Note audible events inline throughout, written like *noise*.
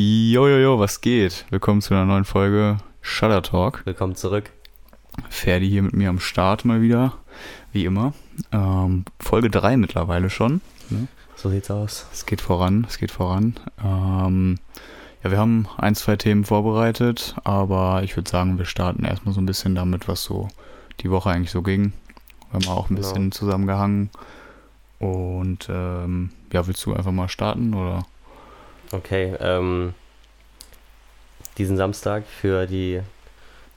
Jojojo, was geht? Willkommen zu einer neuen Folge Shutter Talk. Willkommen zurück. Ferdi hier mit mir am Start mal wieder, wie immer. Ähm, Folge 3 mittlerweile schon. Ne? So sieht's aus. Es geht voran, es geht voran. Ähm, ja, wir haben ein, zwei Themen vorbereitet, aber ich würde sagen, wir starten erstmal so ein bisschen damit, was so die Woche eigentlich so ging. Wir haben auch ein Genau. bisschen zusammengehangen. Und ähm, ja, willst du einfach mal starten oder? Okay, ähm, diesen Samstag für die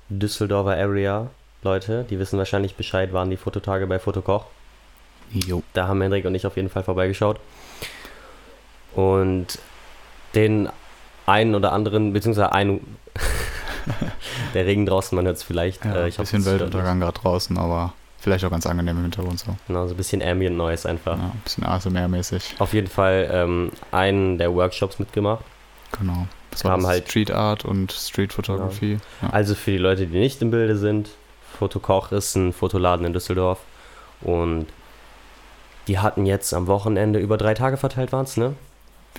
Düsseldorfer Area Leute, die wissen wahrscheinlich Bescheid, waren die Fototage bei Fotokoch. Jo. Da haben Hendrik und ich auf jeden Fall vorbeigeschaut. Und den einen oder anderen, beziehungsweise einen, *laughs* der Regen draußen, man hört es vielleicht. Ja, äh, ein ich hoffe, bisschen Weltuntergang gerade draußen, aber vielleicht auch ganz angenehm im Hintergrund so. Genau, so ein bisschen Ambient Noise einfach. Ja, ein bisschen ASMR-mäßig. Auf jeden Fall ähm, einen der Workshops mitgemacht. Genau. Das war halt- Street Art und Street Photography. Ja. Also für die Leute, die nicht im Bilde sind, Fotokoch ist ein Fotoladen in Düsseldorf und die hatten jetzt am Wochenende über drei Tage verteilt waren es, ne?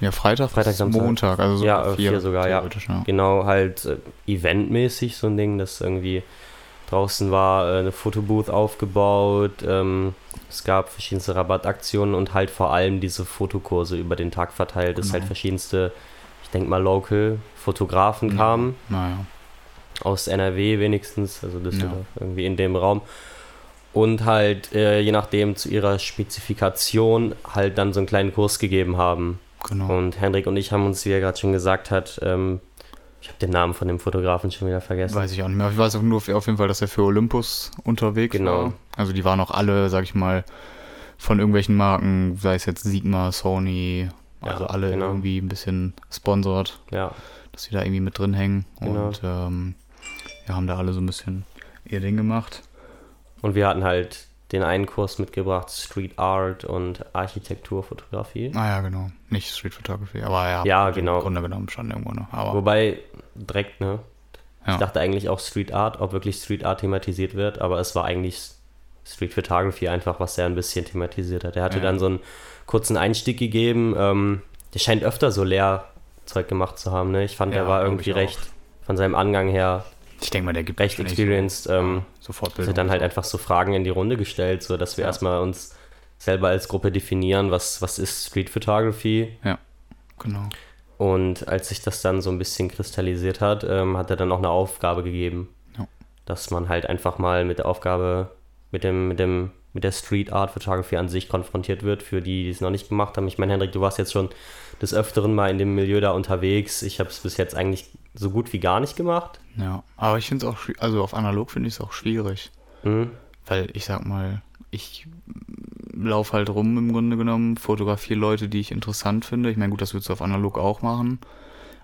Ja, Freitag, Freitag, Samstag. Montag, also so Ja, äh, vier sogar, ja. ja. Genau, halt äh, eventmäßig so ein Ding, das irgendwie draußen war, äh, eine Fotobooth aufgebaut, ähm, es gab verschiedenste Rabattaktionen und halt vor allem diese Fotokurse über den Tag verteilt, dass Genau. halt verschiedenste, ich denke mal local Fotografen Ja. kamen. Naja, aus NRW wenigstens, also Düsseldorf, irgendwie in dem Raum. Und halt, äh, je nachdem, zu ihrer Spezifikation halt dann so einen kleinen Kurs gegeben haben. genau. Und Hendrik und ich haben uns, wie er gerade schon gesagt hat, ähm, ich habe den Namen von dem Fotografen schon wieder vergessen. Weiß ich auch nicht mehr. Ich weiß auch nur auf jeden Fall, dass er für Olympus unterwegs Genau. war. Also die waren auch alle, sag ich mal, von irgendwelchen Marken, sei es jetzt Sigma, Sony, also Ja, alle genau. irgendwie ein bisschen sponsort, Ja, dass sie da irgendwie mit drin hängen. Genau. Und ähm, wir haben da alle so ein bisschen ihr Ding gemacht. und wir hatten halt den einen Kurs mitgebracht, Street Art und Architekturfotografie. Ah ja, genau. Nicht Street Photography, aber ja. Ja, im genau. Grunde genommen schon irgendwo noch. Aber Wobei, direkt, ne? ja. Ich dachte eigentlich auch Street Art, ob wirklich Street Art thematisiert wird, aber es war eigentlich Street Photography einfach, was er ein bisschen thematisiert hat. Er hatte Ja. dann so einen kurzen Einstieg gegeben. Ähm, der scheint öfter so Lehrzeug gemacht zu haben. Ne? Ich fand, Ja, er war irgendwie recht, von seinem Angang her, ich denke mal, der gibt recht experienced. Ähm, so, so Fortbildung. hat dann halt einfach so Fragen in die Runde gestellt, so dass wir Ja. erstmal uns selber als Gruppe definieren, was, was ist Street Photography. Genau. Und als sich das dann so ein bisschen kristallisiert hat, ähm, hat er dann auch eine Aufgabe gegeben. Ja. Dass man halt einfach mal mit der Aufgabe, mit dem, mit dem, mit der Street Art Photography an sich konfrontiert wird, für die, die es noch nicht gemacht haben. Ich meine, Hendrik, du warst jetzt schon des Öfteren mal in dem Milieu da unterwegs. Ich habe es bis jetzt eigentlich so gut wie gar nicht gemacht. Ja, aber ich finde es auch, also auf analog finde ich es auch schwierig. Mhm. Weil ich sag mal, ich laufe halt rum im Grunde genommen, fotografiere Leute, die ich interessant finde. Ich meine, gut, das würdest du auf analog auch machen.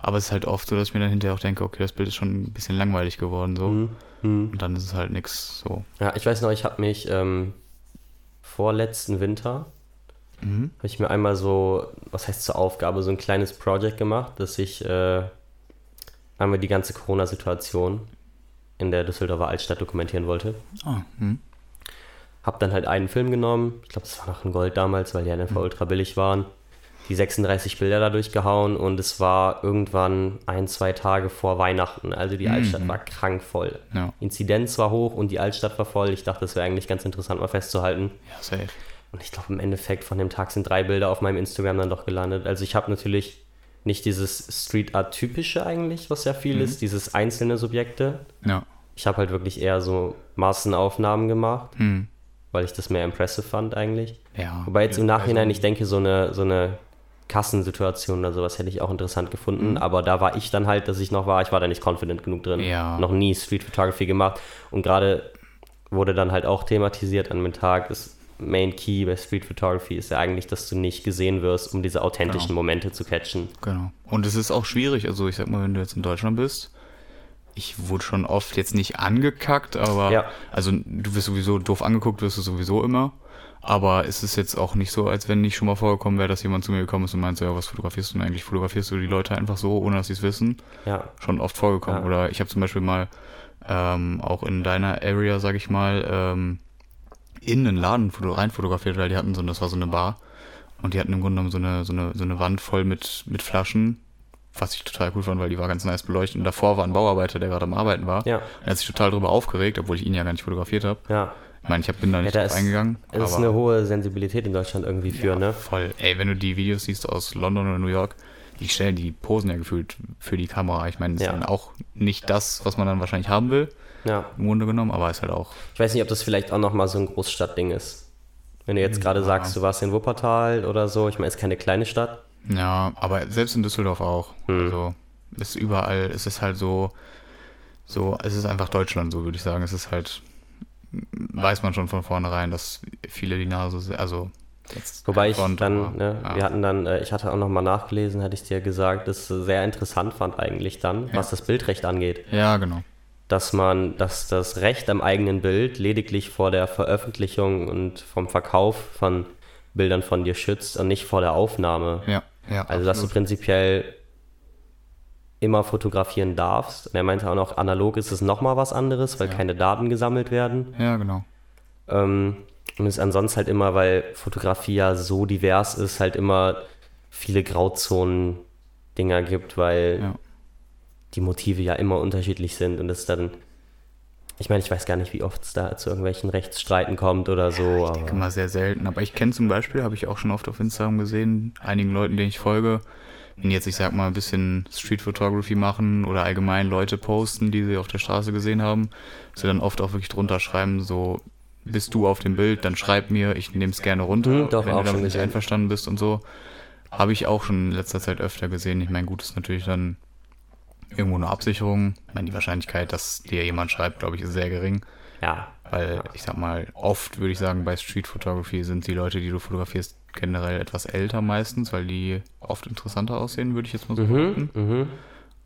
Aber es ist halt oft so, dass ich mir dann hinterher auch denke, okay, das Bild ist schon ein bisschen langweilig geworden so. Mhm. Mhm. Und dann ist es halt nix so. Ja, ich weiß noch, ich habe mich ähm, vorletzten Winter Mhm. habe ich mir einmal so, was heißt zur Aufgabe, so ein kleines Project gemacht, dass ich äh, einmal die ganze Corona-Situation in der Düsseldorfer Altstadt dokumentieren wollte. Ah, hm. Hab dann halt einen Film genommen, ich glaube, das war noch ein Gold damals, weil die einfach ultra billig waren. Die 36 Bilder da durchgehauen und es war irgendwann ein, zwei Tage vor Weihnachten. Also die Altstadt war krank voll. Ja, Inzidenz war hoch und die Altstadt war voll. Ich dachte, das wäre eigentlich ganz interessant mal festzuhalten. ja, safe. Und ich glaube, im Endeffekt von dem Tag sind drei Bilder auf meinem Instagram dann doch gelandet. Also ich habe natürlich nicht dieses Street Art typische eigentlich, was ja viel Mhm. ist, dieses einzelne Subjekte. Ja. Ich habe halt wirklich eher so Massenaufnahmen gemacht, Hm. weil ich das mehr impressive fand eigentlich. Ja. Wobei jetzt im Also- Nachhinein, ich denke, so eine, so eine Kassensituation oder sowas hätte ich auch interessant gefunden. Mhm. Aber da war ich dann halt, dass ich noch war, ich war da nicht confident genug drin. Ja. Noch nie Street Photography gemacht. Und gerade wurde dann halt auch thematisiert an dem Tag, das Main Key bei Street Photography ist ja eigentlich, dass du nicht gesehen wirst, um diese authentischen Genau. Momente zu catchen. Genau. Und es ist auch schwierig, also ich sag mal, wenn du jetzt in Deutschland bist, ich wurde schon oft jetzt nicht angekackt, aber Ja. also du wirst sowieso doof angeguckt, wirst du sowieso immer. Aber es ist jetzt auch nicht so, als wenn nicht schon mal vorgekommen wäre, dass jemand zu mir gekommen ist und meinte, ja, was fotografierst du denn eigentlich? Fotografierst du die Leute einfach so, ohne dass sie es wissen? Ja, Schon oft vorgekommen. Ja. Oder ich habe zum Beispiel mal ähm, auch in deiner Area, sag ich mal, ähm, in einen Laden foto rein fotografiert, weil die hatten so, das war so eine Bar. Und die hatten im Grunde genommen so eine, so eine, so eine Wand voll mit, mit Flaschen was ich total cool fand, weil die war ganz nice beleuchtet. Und davor war ein Bauarbeiter, der gerade am Arbeiten war. Ja. Er hat sich total darüber aufgeregt, obwohl ich ihn ja gar nicht fotografiert habe. Ja. Ich meine, ich bin da nicht da drauf ist, eingegangen. Es ist eine hohe Sensibilität in Deutschland irgendwie für, ne? Voll. Ey, wenn du die Videos siehst aus London oder New York, die stellen, die posen ja gefühlt für die Kamera. Ich meine, das Ja. ist dann auch nicht das, was man dann wahrscheinlich haben will, Ja. im Grunde genommen, aber ist halt auch. Ich weiß nicht, ob das vielleicht auch nochmal so ein Großstadtding ist. Wenn du jetzt gerade sagst, du warst in Wuppertal oder so, ich meine, es ist keine kleine Stadt. Ja, aber selbst in Düsseldorf auch. Hm. Also, ist überall, es ist halt so, so, es ist einfach Deutschland, so würde ich sagen. Es ist halt, weiß man schon von vornherein, dass viele die Nase, se- also, jetzt Wobei ich Front, dann, ne, ja. wir hatten dann, äh, ich hatte auch nochmal nachgelesen, hatte ich dir gesagt, das sehr interessant fand eigentlich dann, was das Bildrecht angeht. Ja, genau. Dass man, dass das Recht am eigenen Bild lediglich vor der Veröffentlichung und vom Verkauf von Bildern von dir schützt und nicht vor der Aufnahme. Ja, ja. Also dass du prinzipiell immer fotografieren darfst. Und er meinte auch noch, analog ist es nochmal was anderes, weil Ja. keine Daten gesammelt werden. Ja, genau. Ähm, und es ist ansonsten halt immer, weil Fotografie ja so divers ist, halt immer viele Grauzonen-Dinger gibt, weil Ja. Die Motive ja immer unterschiedlich sind und es dann, ich meine, ich weiß gar nicht, wie oft es da zu irgendwelchen Rechtsstreiten kommt oder so, aber Immer sehr selten. Aber ich kenne zum Beispiel, habe ich auch schon oft auf Instagram gesehen, einigen Leuten, denen ich folge, wenn jetzt, ich sag mal, ein bisschen Street Photography machen oder allgemein Leute posten, die sie auf der Straße gesehen haben, dass sie dann oft auch wirklich drunter schreiben, so, bist du auf dem Bild, dann schreib mir, ich nehme es gerne runter, Mhm, doch, wenn du damit nicht einverstanden bist und so. Habe ich auch schon in letzter Zeit öfter gesehen. Ich meine, gut ist natürlich dann irgendwo eine Absicherung. Ich meine, die Wahrscheinlichkeit, dass dir jemand schreibt, glaube ich, ist sehr gering. ja, Weil ich sag mal, oft würde ich sagen, bei Street Photography sind die Leute, die du fotografierst, generell etwas älter meistens, weil die oft interessanter aussehen, würde ich jetzt mal so mhm, mhm.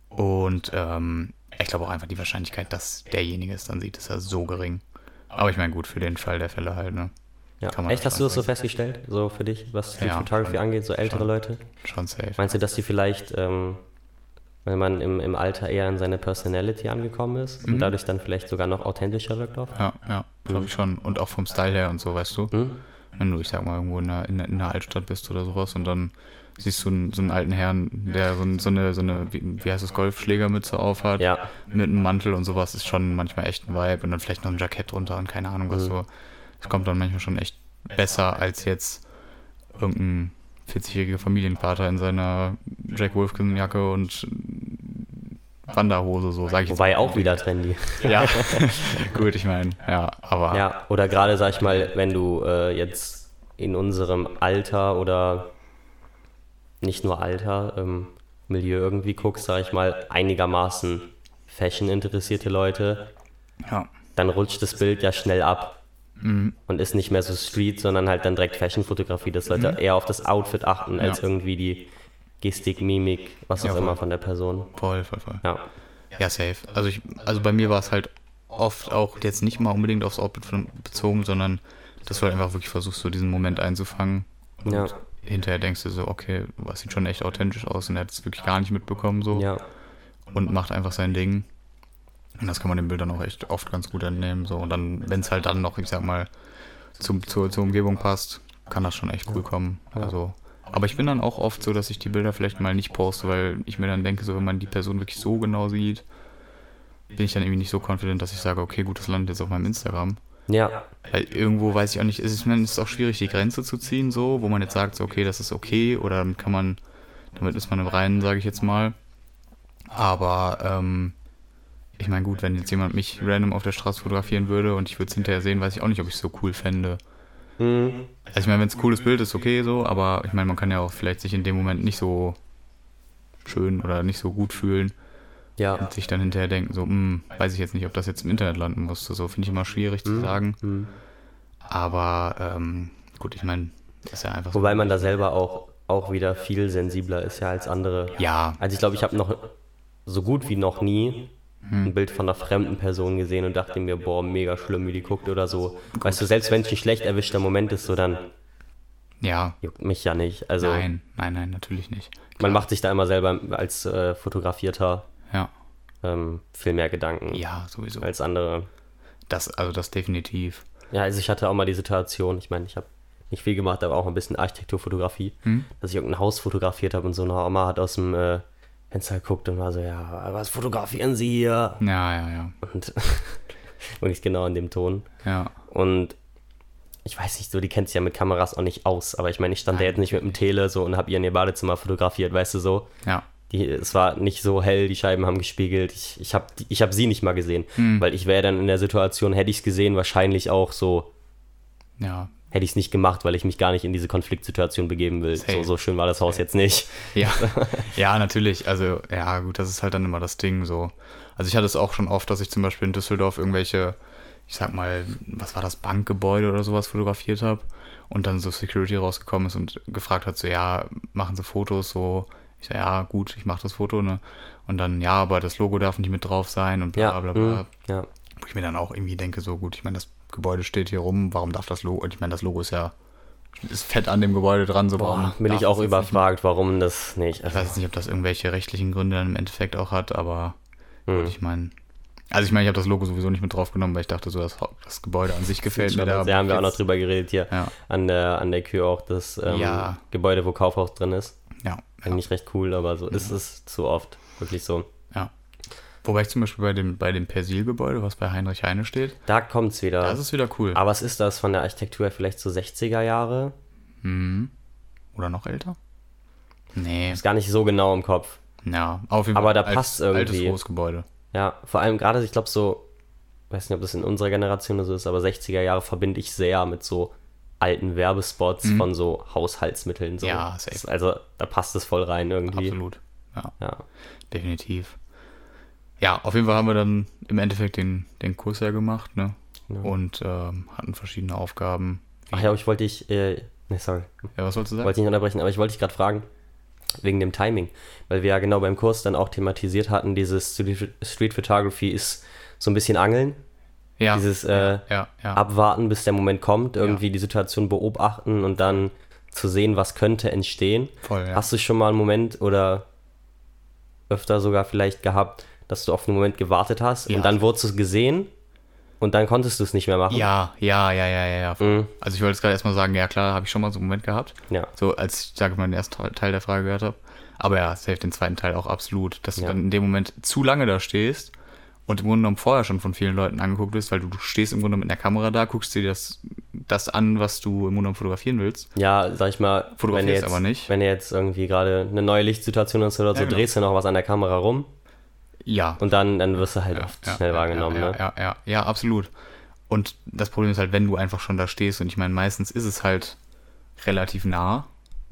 Und ähm, ich glaube auch einfach die Wahrscheinlichkeit, dass derjenige es dann sieht, ist ja so gering. Aber ich meine, gut, für den Fall der Fälle halt, ne? ja. Kann man Echt, hast du das so festgestellt, so für dich, was Street Ja, Photography schon. angeht, so ältere Schon. Leute? Schon safe. Meinst du, dass die vielleicht, ähm, weil man im, im Alter eher in seine Personality angekommen ist Mhm. und dadurch dann vielleicht sogar noch authentischer wirkt auf? Ja, ja, glaube ich schon. Und auch vom Style her und so, weißt du? Hm? Wenn du, ich sag mal, irgendwo in einer, in einer Altstadt bist oder sowas und dann siehst du einen, so einen alten Herrn, der so, so eine, so eine wie, wie heißt das, Golfschlägermütze aufhat, Ja, mit einem Mantel und sowas, ist schon manchmal echt ein Vibe und dann vielleicht noch ein Jackett drunter und keine Ahnung was Mhm. so. Es kommt dann manchmal schon echt besser als jetzt irgendein 40-jähriger Familienvater in seiner Jack Wolfskin Jacke und Wanderhose, so sage ich jetzt. wobei auch wieder trendy. Ja, *laughs* *laughs* gut, ich meine, ja, aber Ja, oder gerade, sag ich mal, wenn du äh, jetzt in unserem Alter oder nicht nur Alter, ähm, Milieu irgendwie guckst, sag ich mal, einigermaßen Fashion interessierte Leute, ja, dann rutscht das Bild ja schnell ab mhm, und ist nicht mehr so Street, sondern halt dann direkt Fashion-Fotografie, dass Leute eher auf das Outfit achten, als Ja. irgendwie die Gestik, Mimik, was Ja, auch voll. immer von der Person. voll, voll, voll. Ja, Ja, safe. Also ich, also bei mir war es halt oft auch jetzt nicht mal unbedingt aufs Outfit bezogen, sondern dass du halt einfach wirklich versuchst, so diesen Moment einzufangen. Und Ja. hinterher denkst du so, okay, was sieht schon echt authentisch aus und er hat es wirklich gar nicht mitbekommen so ja, und macht einfach sein Ding. Und das kann man den Bildern auch echt oft ganz gut entnehmen. So. Und dann, wenn es halt dann noch, ich sag mal, zum, zur, zur Umgebung passt, kann das schon echt cool kommen. Also, aber ich bin dann auch oft so, dass ich die Bilder vielleicht mal nicht poste, weil ich mir dann denke, so wenn man die Person wirklich so genau sieht, bin ich dann irgendwie nicht so confident, dass ich sage, okay, gut, das landet jetzt auf meinem Instagram. ja, Weil irgendwo weiß ich auch nicht, es ist, es ist auch schwierig, die Grenze zu ziehen, so, wo man jetzt sagt, so, okay, das ist okay, oder damit kann man, damit ist man im Reinen, sage ich jetzt mal. Aber, ähm, ich meine, gut, wenn jetzt jemand mich random auf der Straße fotografieren würde und ich würde es hinterher sehen, weiß ich auch nicht, ob ich es so cool fände. hm, Also ich meine, wenn es ein cooles Bild ist, okay so, aber ich meine, man kann ja auch vielleicht sich in dem Moment nicht so schön oder nicht so gut fühlen ja. und sich dann hinterher denken, so, hm, weiß ich jetzt nicht, ob das jetzt im Internet landen musste. So finde ich immer schwierig zu Hm, sagen. hm. Aber ähm, gut, ich meine, das ist ja einfach Wobei man da selber auch, auch wieder viel sensibler ist ja als andere. so. Ja, Also ich glaube, ich habe noch so gut wie noch nie. Ein Bild von einer fremden Person gesehen und dachte mir, boah, mega schlimm, wie die guckt oder so. Weißt du, selbst wenn es ein schlecht erwischter Moment ist, so dann ja, juckt mich ja nicht. Also nein, nein, nein, natürlich nicht. man macht sich da immer selber als äh, Fotografierter Ja, ähm, viel mehr Gedanken ja, sowieso. als andere. Das, also das definitiv. Ja, also ich hatte auch mal die Situation, ich meine, ich habe nicht viel gemacht, aber auch ein bisschen Architekturfotografie, Hm? dass ich irgendein Haus fotografiert habe und so eine Oma hat aus dem äh, Fenster geguckt und war so, ja, was fotografieren Sie hier? Ja, ja, ja. Und *laughs* wirklich genau in dem Ton. Ja. Und ich weiß nicht, so, die kennt sich ja mit Kameras auch nicht aus, aber ich meine, ich stand da Nein, jetzt nicht mit dem Tele so und habe ihr in ihr Badezimmer fotografiert, weißt du so. Ja. Die, es war nicht so hell, die Scheiben haben gespiegelt. Ich, ich habe ich hab sie nicht mal gesehen, Hm. weil ich wäre dann in der Situation, hätte ich es gesehen, wahrscheinlich auch so, Ja. Hätte ich es nicht gemacht, weil ich mich gar nicht in diese Konfliktsituation begeben will. So, so schön war das Haus jetzt nicht. Ja, *laughs* ja, natürlich. Also, ja, gut, das ist halt dann immer das Ding so. Also, ich hatte es auch schon oft, dass ich zum Beispiel in Düsseldorf irgendwelche, ich sag mal, was war das, Bankgebäude oder sowas fotografiert habe und dann so Security rausgekommen ist und gefragt hat, so, ja, machen Sie Fotos, so. Ich sag, ja, gut, ich mache das Foto, ne? Und dann, ja, aber das Logo darf nicht mit drauf sein und bla, Ja, bla, bla. mm, ja. Wo ich mir dann auch irgendwie denke, so gut, ich meine, das Gebäude steht hier rum, warum darf das Logo, ich meine, das Logo ist ja, ist fett an dem Gebäude dran, so warum. Boah, bin ich auch jetzt nicht überfragt, warum das nicht. ich weiß nicht, ob das irgendwelche rechtlichen Gründe dann im Endeffekt auch hat, aber Hm. ich meine. Also ich meine, ich habe das Logo sowieso nicht mit draufgenommen, weil ich dachte so, das, das Gebäude an sich gefällt mir. da Da haben wir auch noch drüber geredet hier. Ja, An der, an der Kühe auch das ähm, Ja. Gebäude, wo Kaufhaus drin ist. ja, ja, Eigentlich recht cool, aber so ist es zu oft. Wirklich so. Wobei ich zum Beispiel bei dem, bei dem Persil-Gebäude, was bei Heinrich Heine steht, Da kommt es wieder. das ist wieder cool. aber was ist das von der Architektur her? Vielleicht so 60er Jahre? Mhm. Oder noch älter? Nee, Ist gar nicht so genau im Kopf. ja, auf jeden Aber da passt Altes irgendwie. Großgebäude. Ja, vor allem gerade, ich glaube so, weiß nicht, ob das in unserer Generation so ist, aber 60er Jahre verbinde ich sehr mit so alten Werbespots von so Haushaltsmitteln. So. Mhm. Ja, safe. Also da passt es voll rein irgendwie. Absolut. Ja, Ja. definitiv. Ja, auf jeden Fall haben wir dann im Endeffekt den, den Kurs ja gemacht, ne? Genau. Und ähm, hatten verschiedene Aufgaben. Ach ja, aber ich wollte dich, äh, ne, sorry, Ja, was sollst du sagen? wollte ich nicht unterbrechen, aber ich wollte dich gerade fragen, wegen dem Timing, weil wir ja genau beim Kurs dann auch thematisiert hatten, dieses Street Street Photography ist so ein bisschen Angeln, ja, dieses äh, ja, ja. abwarten, bis der Moment kommt, irgendwie die Situation beobachten und dann zu sehen, was könnte entstehen. Voll, ja. Hast du schon mal einen Moment oder öfter sogar vielleicht gehabt, dass du auf einen Moment gewartet hast Ja. und dann wurdest du es gesehen und dann konntest du es nicht mehr machen? ja, ja, ja, ja, ja, ja. Mhm. Also ich wollte jetzt gerade erstmal sagen, ja klar, habe ich schon mal so einen Moment gehabt. Ja. So als ich, sage ich mal, den ersten Teil der Frage gehört habe. Aber ja, safe den zweiten Teil auch absolut. Dass du Ja. dann in dem Moment zu lange da stehst und im Grunde genommen vorher schon von vielen Leuten angeguckt bist, weil du, du stehst im Grunde mit einer Kamera da, guckst dir das, das an, was du im Grunde genommen fotografieren willst. Ja, sag ich mal, wenn Fotografierst du jetzt, aber nicht. wenn du jetzt irgendwie gerade eine neue Lichtsituation hast oder so, Ja, genau. drehst du noch was an der Kamera rum Ja. und dann, dann wirst du halt ja, oft ja, schnell ja, wahrgenommen, ja, ne? Ja, ja, ja, absolut. Und das Problem ist halt, wenn du einfach schon da stehst, und ich meine, meistens ist es halt relativ nah,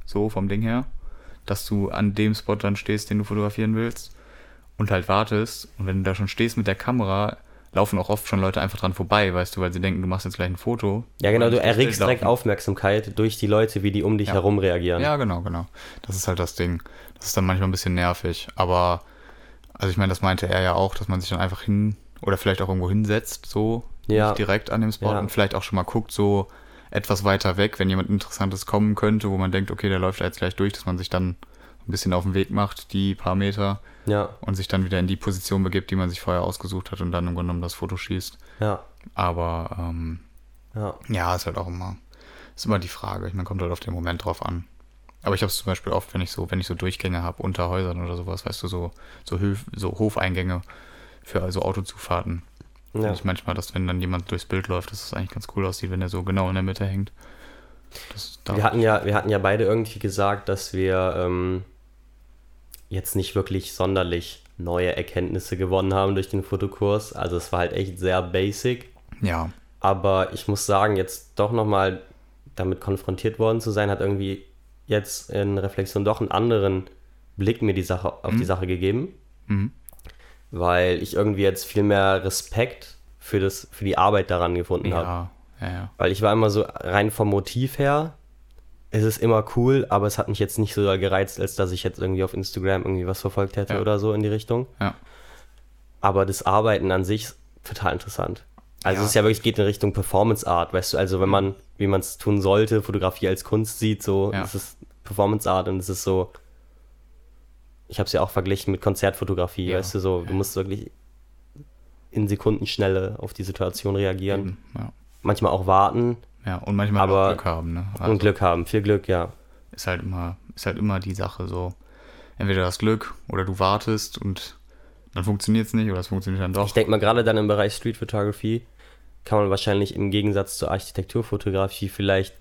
so vom Ding her, dass du an dem Spot dann stehst, den du fotografieren willst und halt wartest. Und wenn du da schon stehst mit der Kamera, laufen auch oft schon Leute einfach dran vorbei, weißt du, weil sie denken, du machst jetzt gleich ein Foto. Ja, genau, du erregst direkt. Aufmerksamkeit durch die Leute, wie die um dich Ja. herum reagieren. Ja, genau, genau. Das ist halt das Ding. Das ist dann manchmal ein bisschen nervig. Aber, also ich meine, das meinte er ja auch, dass man sich dann einfach hin oder vielleicht auch irgendwo hinsetzt, so Ja. nicht direkt an dem Spot Ja. und vielleicht auch schon mal guckt, so etwas weiter weg, wenn jemand Interessantes kommen könnte, wo man denkt, okay, der läuft da jetzt gleich durch, dass man sich dann ein bisschen auf den Weg macht, die paar Meter ja, und sich dann wieder in die Position begibt, die man sich vorher ausgesucht hat und dann im Grunde genommen das Foto schießt. ja, Aber ähm, ja. ja, ist halt auch immer, ist immer die Frage. Ich meine, kommt halt auf den Moment drauf an. Aber ich habe es zum Beispiel oft, wenn ich so, wenn ich so Durchgänge habe unter Häusern oder sowas, weißt du, so, so, Höf, so Hofeingänge für also Autozufahrten. ja. Finde ich manchmal, dass wenn dann jemand durchs Bild läuft, dass es eigentlich ganz cool aussieht, wenn er so genau in der Mitte hängt. Das, Wir hatten ja, wir hatten ja beide irgendwie gesagt, dass wir ähm, jetzt nicht wirklich sonderlich neue Erkenntnisse gewonnen haben durch den Fotokurs. Also es war halt echt sehr basic. ja, Aber ich muss sagen, jetzt doch nochmal damit konfrontiert worden zu sein, hat irgendwie jetzt in Reflexion doch einen anderen Blick mir die Sache auf die Sache gegeben. Mhm. Weil ich irgendwie jetzt viel mehr Respekt für, das, für die Arbeit daran gefunden habe. ja, ja, ja. Weil ich war immer so rein vom Motiv her, es ist immer cool, aber es hat mich jetzt nicht so gereizt, als dass ich jetzt irgendwie auf Instagram irgendwie was verfolgt hätte Ja. oder so in die Richtung. Ja. Aber das Arbeiten an sich ist total interessant. Also Ja. es ist ja wirklich geht in Richtung Performance Art, weißt du, also wenn man, wie man es tun sollte, Fotografie als Kunst sieht, so, Ja. es ist Performance Art und es ist so, ich habe es ja auch verglichen mit Konzertfotografie, Ja. weißt du, so, du musst wirklich in Sekundenschnelle auf die Situation reagieren, Eben, ja. manchmal auch warten ja. Und manchmal Aber- auch Glück haben, ne? Also und Glück haben, viel Glück, ja. ist halt immer, ist halt immer die Sache so. entweder das Glück oder du wartest und dann funktioniert es nicht oder es funktioniert dann doch. Ich denke mal, gerade dann im Bereich Street Photography kann man wahrscheinlich im Gegensatz zur Architekturfotografie vielleicht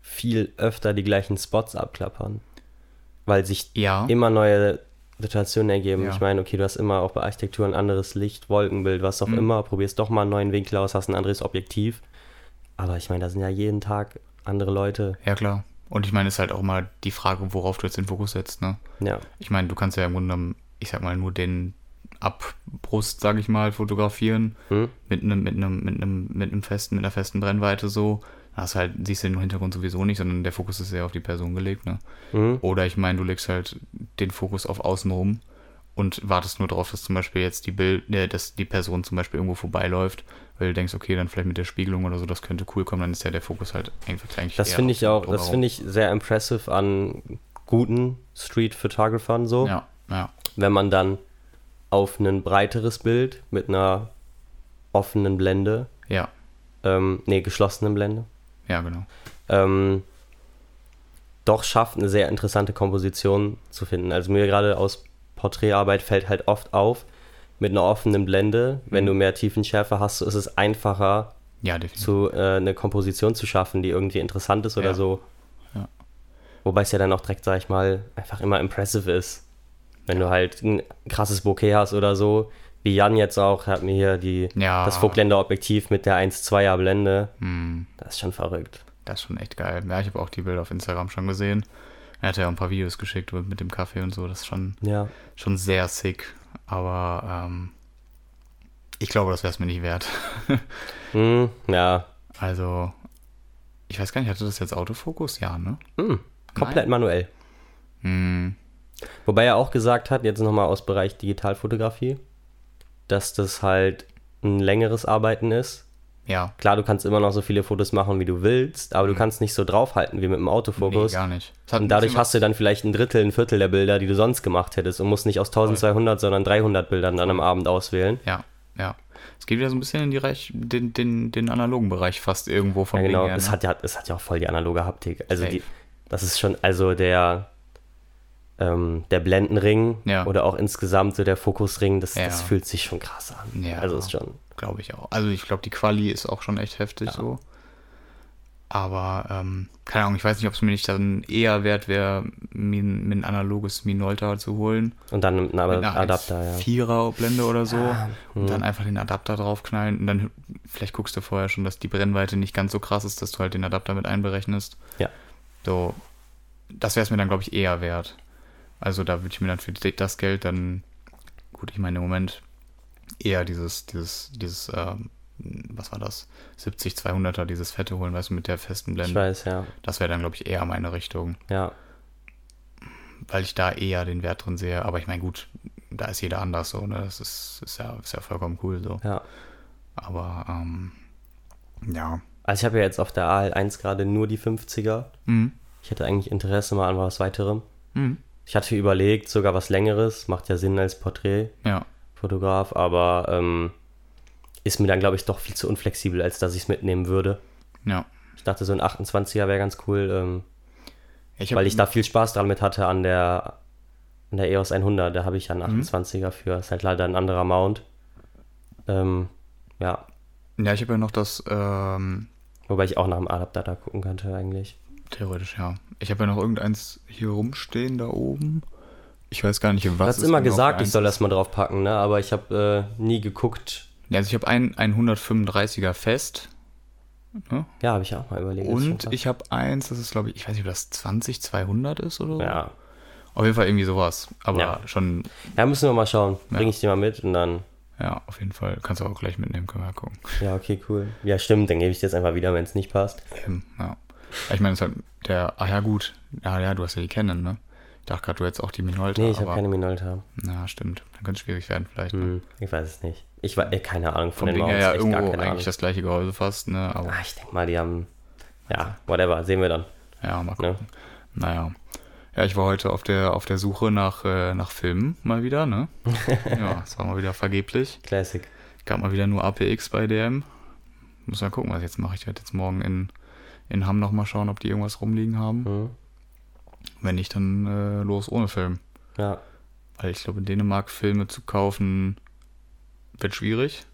viel öfter die gleichen Spots abklappern. Weil sich ja, immer neue Situationen ergeben. Ja. Ich meine, okay, du hast immer auch bei Architektur ein anderes Licht, Wolkenbild, was auch Mhm. immer, probierst doch mal einen neuen Winkel aus, hast ein anderes Objektiv. Aber ich meine, da sind ja jeden Tag andere Leute. ja klar. Und ich meine, es ist halt auch mal die Frage, worauf du jetzt den Fokus setzt, ne? Ja, Ich meine, du kannst ja im Grunde genommen, ich sag mal, nur den Abbrust, sag ich mal, fotografieren. hm? Mit einem, mit einem, mit einem, mit einem festen, mit einer festen Brennweite so. Hast halt, siehst du den Hintergrund sowieso nicht, sondern der Fokus ist sehr auf die Person gelegt, ne? Hm? Oder ich meine, du legst halt den Fokus auf außenrum und wartest nur darauf, dass zum Beispiel jetzt die Bild, äh, dass die Person zum Beispiel irgendwo vorbeiläuft, weil du denkst, okay, dann vielleicht mit der Spiegelung oder so, das könnte cool kommen, dann ist ja der Fokus halt einfach eigentlich. Das finde ich auch, das finde ich sehr impressive an guten Street-Photographern so. Ja, ja, wenn man dann auf ein breiteres Bild mit einer offenen Blende, ja, ähm, nee, geschlossenen Blende, ja, genau. ähm, doch schafft, eine sehr interessante Komposition zu finden. Also mir gerade aus Porträtarbeit fällt halt oft auf, mit einer offenen Blende, wenn Mhm. du mehr Tiefenschärfe hast, ist es einfacher, Ja, definitiv. zu, äh, eine Komposition zu schaffen, die irgendwie interessant ist oder Ja. so. Ja. Wobei es ja dann auch direkt, sag ich mal, einfach immer impressive ist. Wenn du halt ein krasses Bokeh hast oder so, wie Jan jetzt auch, hat mir hier die, Ja. das Vogtländer-Objektiv mit der 1,2er Blende. Hm, Das ist schon verrückt. das ist schon echt geil. Ja, ich habe auch die Bilder auf Instagram schon gesehen. Er hat ja auch ein paar Videos geschickt mit dem Kaffee und so. Das ist schon, Ja. schon sehr sick. Aber ähm, ich glaube, das wäre es mir nicht wert. *laughs* Hm, ja. Also, ich weiß gar nicht, hatte das jetzt Autofokus? Ja, ne? Hm, komplett manuell. Hm, Wobei er auch gesagt hat, jetzt nochmal aus Bereich Digitalfotografie, dass das halt ein längeres Arbeiten ist. ja. Klar, du kannst immer noch so viele Fotos machen, wie du willst, aber du kannst nicht so draufhalten wie mit dem Nee, Autofokus. gar nicht. Es Und dadurch hast du dann vielleicht ein Drittel, ein Viertel der Bilder, die du sonst gemacht hättest und musst nicht aus 1200, sondern 300 Bildern dann am Abend auswählen. Ja, ja. Es geht wieder so ein bisschen in die Reich, den, den, den analogen Bereich fast irgendwo vom Ja, genau. Her, Es, ne? hat ja, es hat ja auch voll die analoge Haptik. Also die, das ist schon, also der, ähm, der Blendenring Ja. oder auch insgesamt so der Fokusring, das, Ja. das fühlt sich schon krass an. Ja. Also ist schon. Glaube ich auch. Also ich glaube, die Quali ist auch schon echt heftig so. Aber, ähm, keine Ahnung, ich weiß nicht, ob es mir nicht dann eher wert wäre, mir, ein- mir ein analoges Minolta zu holen. Und dann ein Mit einer Adapter, ja. 4er Blende oder so. und hm. dann einfach den Adapter draufknallen. Und dann vielleicht guckst du vorher schon, dass die Brennweite nicht ganz so krass ist, dass du halt den Adapter mit einberechnest. Ja. So, das wäre es mir dann, glaube ich, eher wert. Also da würde ich mir dann für das Geld dann, gut, ich meine im Moment eher dieses, dieses, dieses, ähm, was war das? 70, 200er, dieses fette holen, weißt du, mit der festen Ich Blende. weiß, ja. Das wäre dann, glaube ich, eher meine Richtung, Ja. weil ich da eher den Wert drin sehe. Aber ich meine, gut, da ist jeder anders so, ne? Das ist, ist, ja, ist ja vollkommen cool so. Ja. Aber, ähm, ja. Also ich habe ja jetzt auf der AL1 gerade nur die 50er. Mhm. Ich hätte eigentlich Interesse mal an was weiterem. Mhm. Ich hatte überlegt, sogar was längeres, macht ja Sinn als Porträtfotograf, Ja. aber ähm, ist mir dann, glaube ich, doch viel zu unflexibel, als dass ich es mitnehmen würde. Ja. Ich dachte, so ein 28er wäre ganz cool, ähm, Ich weil ich da viel Spaß dran mit hatte an der, an der EOS 100. Da habe ich ja einen Mhm. 28er für. Ist halt leider ein anderer Mount. Ähm, ja, Ja, ich habe ja noch das, ähm, wobei ich auch nach dem Adapter da gucken könnte eigentlich. Theoretisch, ja. Ich habe ja noch irgendeins hier rumstehen da oben. Ich weiß gar nicht, in Du was. hast immer genau gesagt, ich soll das mal drauf packen, ne? aber ich habe äh, nie geguckt. Ja, also ich habe ein, ein 135er fest. Ne? Ja, habe ich auch mal überlegt. Und ich habe eins, das ist glaube ich, ich weiß nicht, ob das 20, 200 ist oder so. Ja. Auf jeden Fall irgendwie sowas. Aber Ja. schon, ja, müssen wir mal schauen. Ja. Bring ich dir mal mit und dann. ja, auf jeden Fall. Kannst du auch gleich mitnehmen, können wir ja gucken. Ja, okay, cool. Ja, stimmt, dann gebe ich dir jetzt einfach wieder, wenn es nicht passt. Ja. Ich meine, es ist halt der, ah ja gut, ja, ja, du hast ja die Canon, ne? Ich dachte gerade, du hättest auch die Minolta. Nee, ich habe keine Minolta. Na, stimmt. Dann könnte es schwierig werden vielleicht. Ne? Hm, ich weiß es nicht. Ich war, äh, keine Ahnung von Vom den her ja irgendwo eigentlich Ahnung. das gleiche Gehäuse fast, ne? Aber Ah, ich denke mal, die haben. Ja, whatever, sehen wir dann. ja, mal gucken. Ne? Naja. Ja, ich war heute auf der, auf der Suche nach, äh, nach Filmen mal wieder, ne? *laughs* ja, es war mal wieder vergeblich. Classic. Gab mal wieder nur APX bei DM. Muss mal gucken, was ich jetzt mache. Ich werde jetzt morgen in, in Hamm nochmal schauen, ob die irgendwas rumliegen haben. Hm. Wenn nicht, dann äh, los ohne Film. Ja. Weil ich glaube, in Dänemark Filme zu kaufen wird schwierig.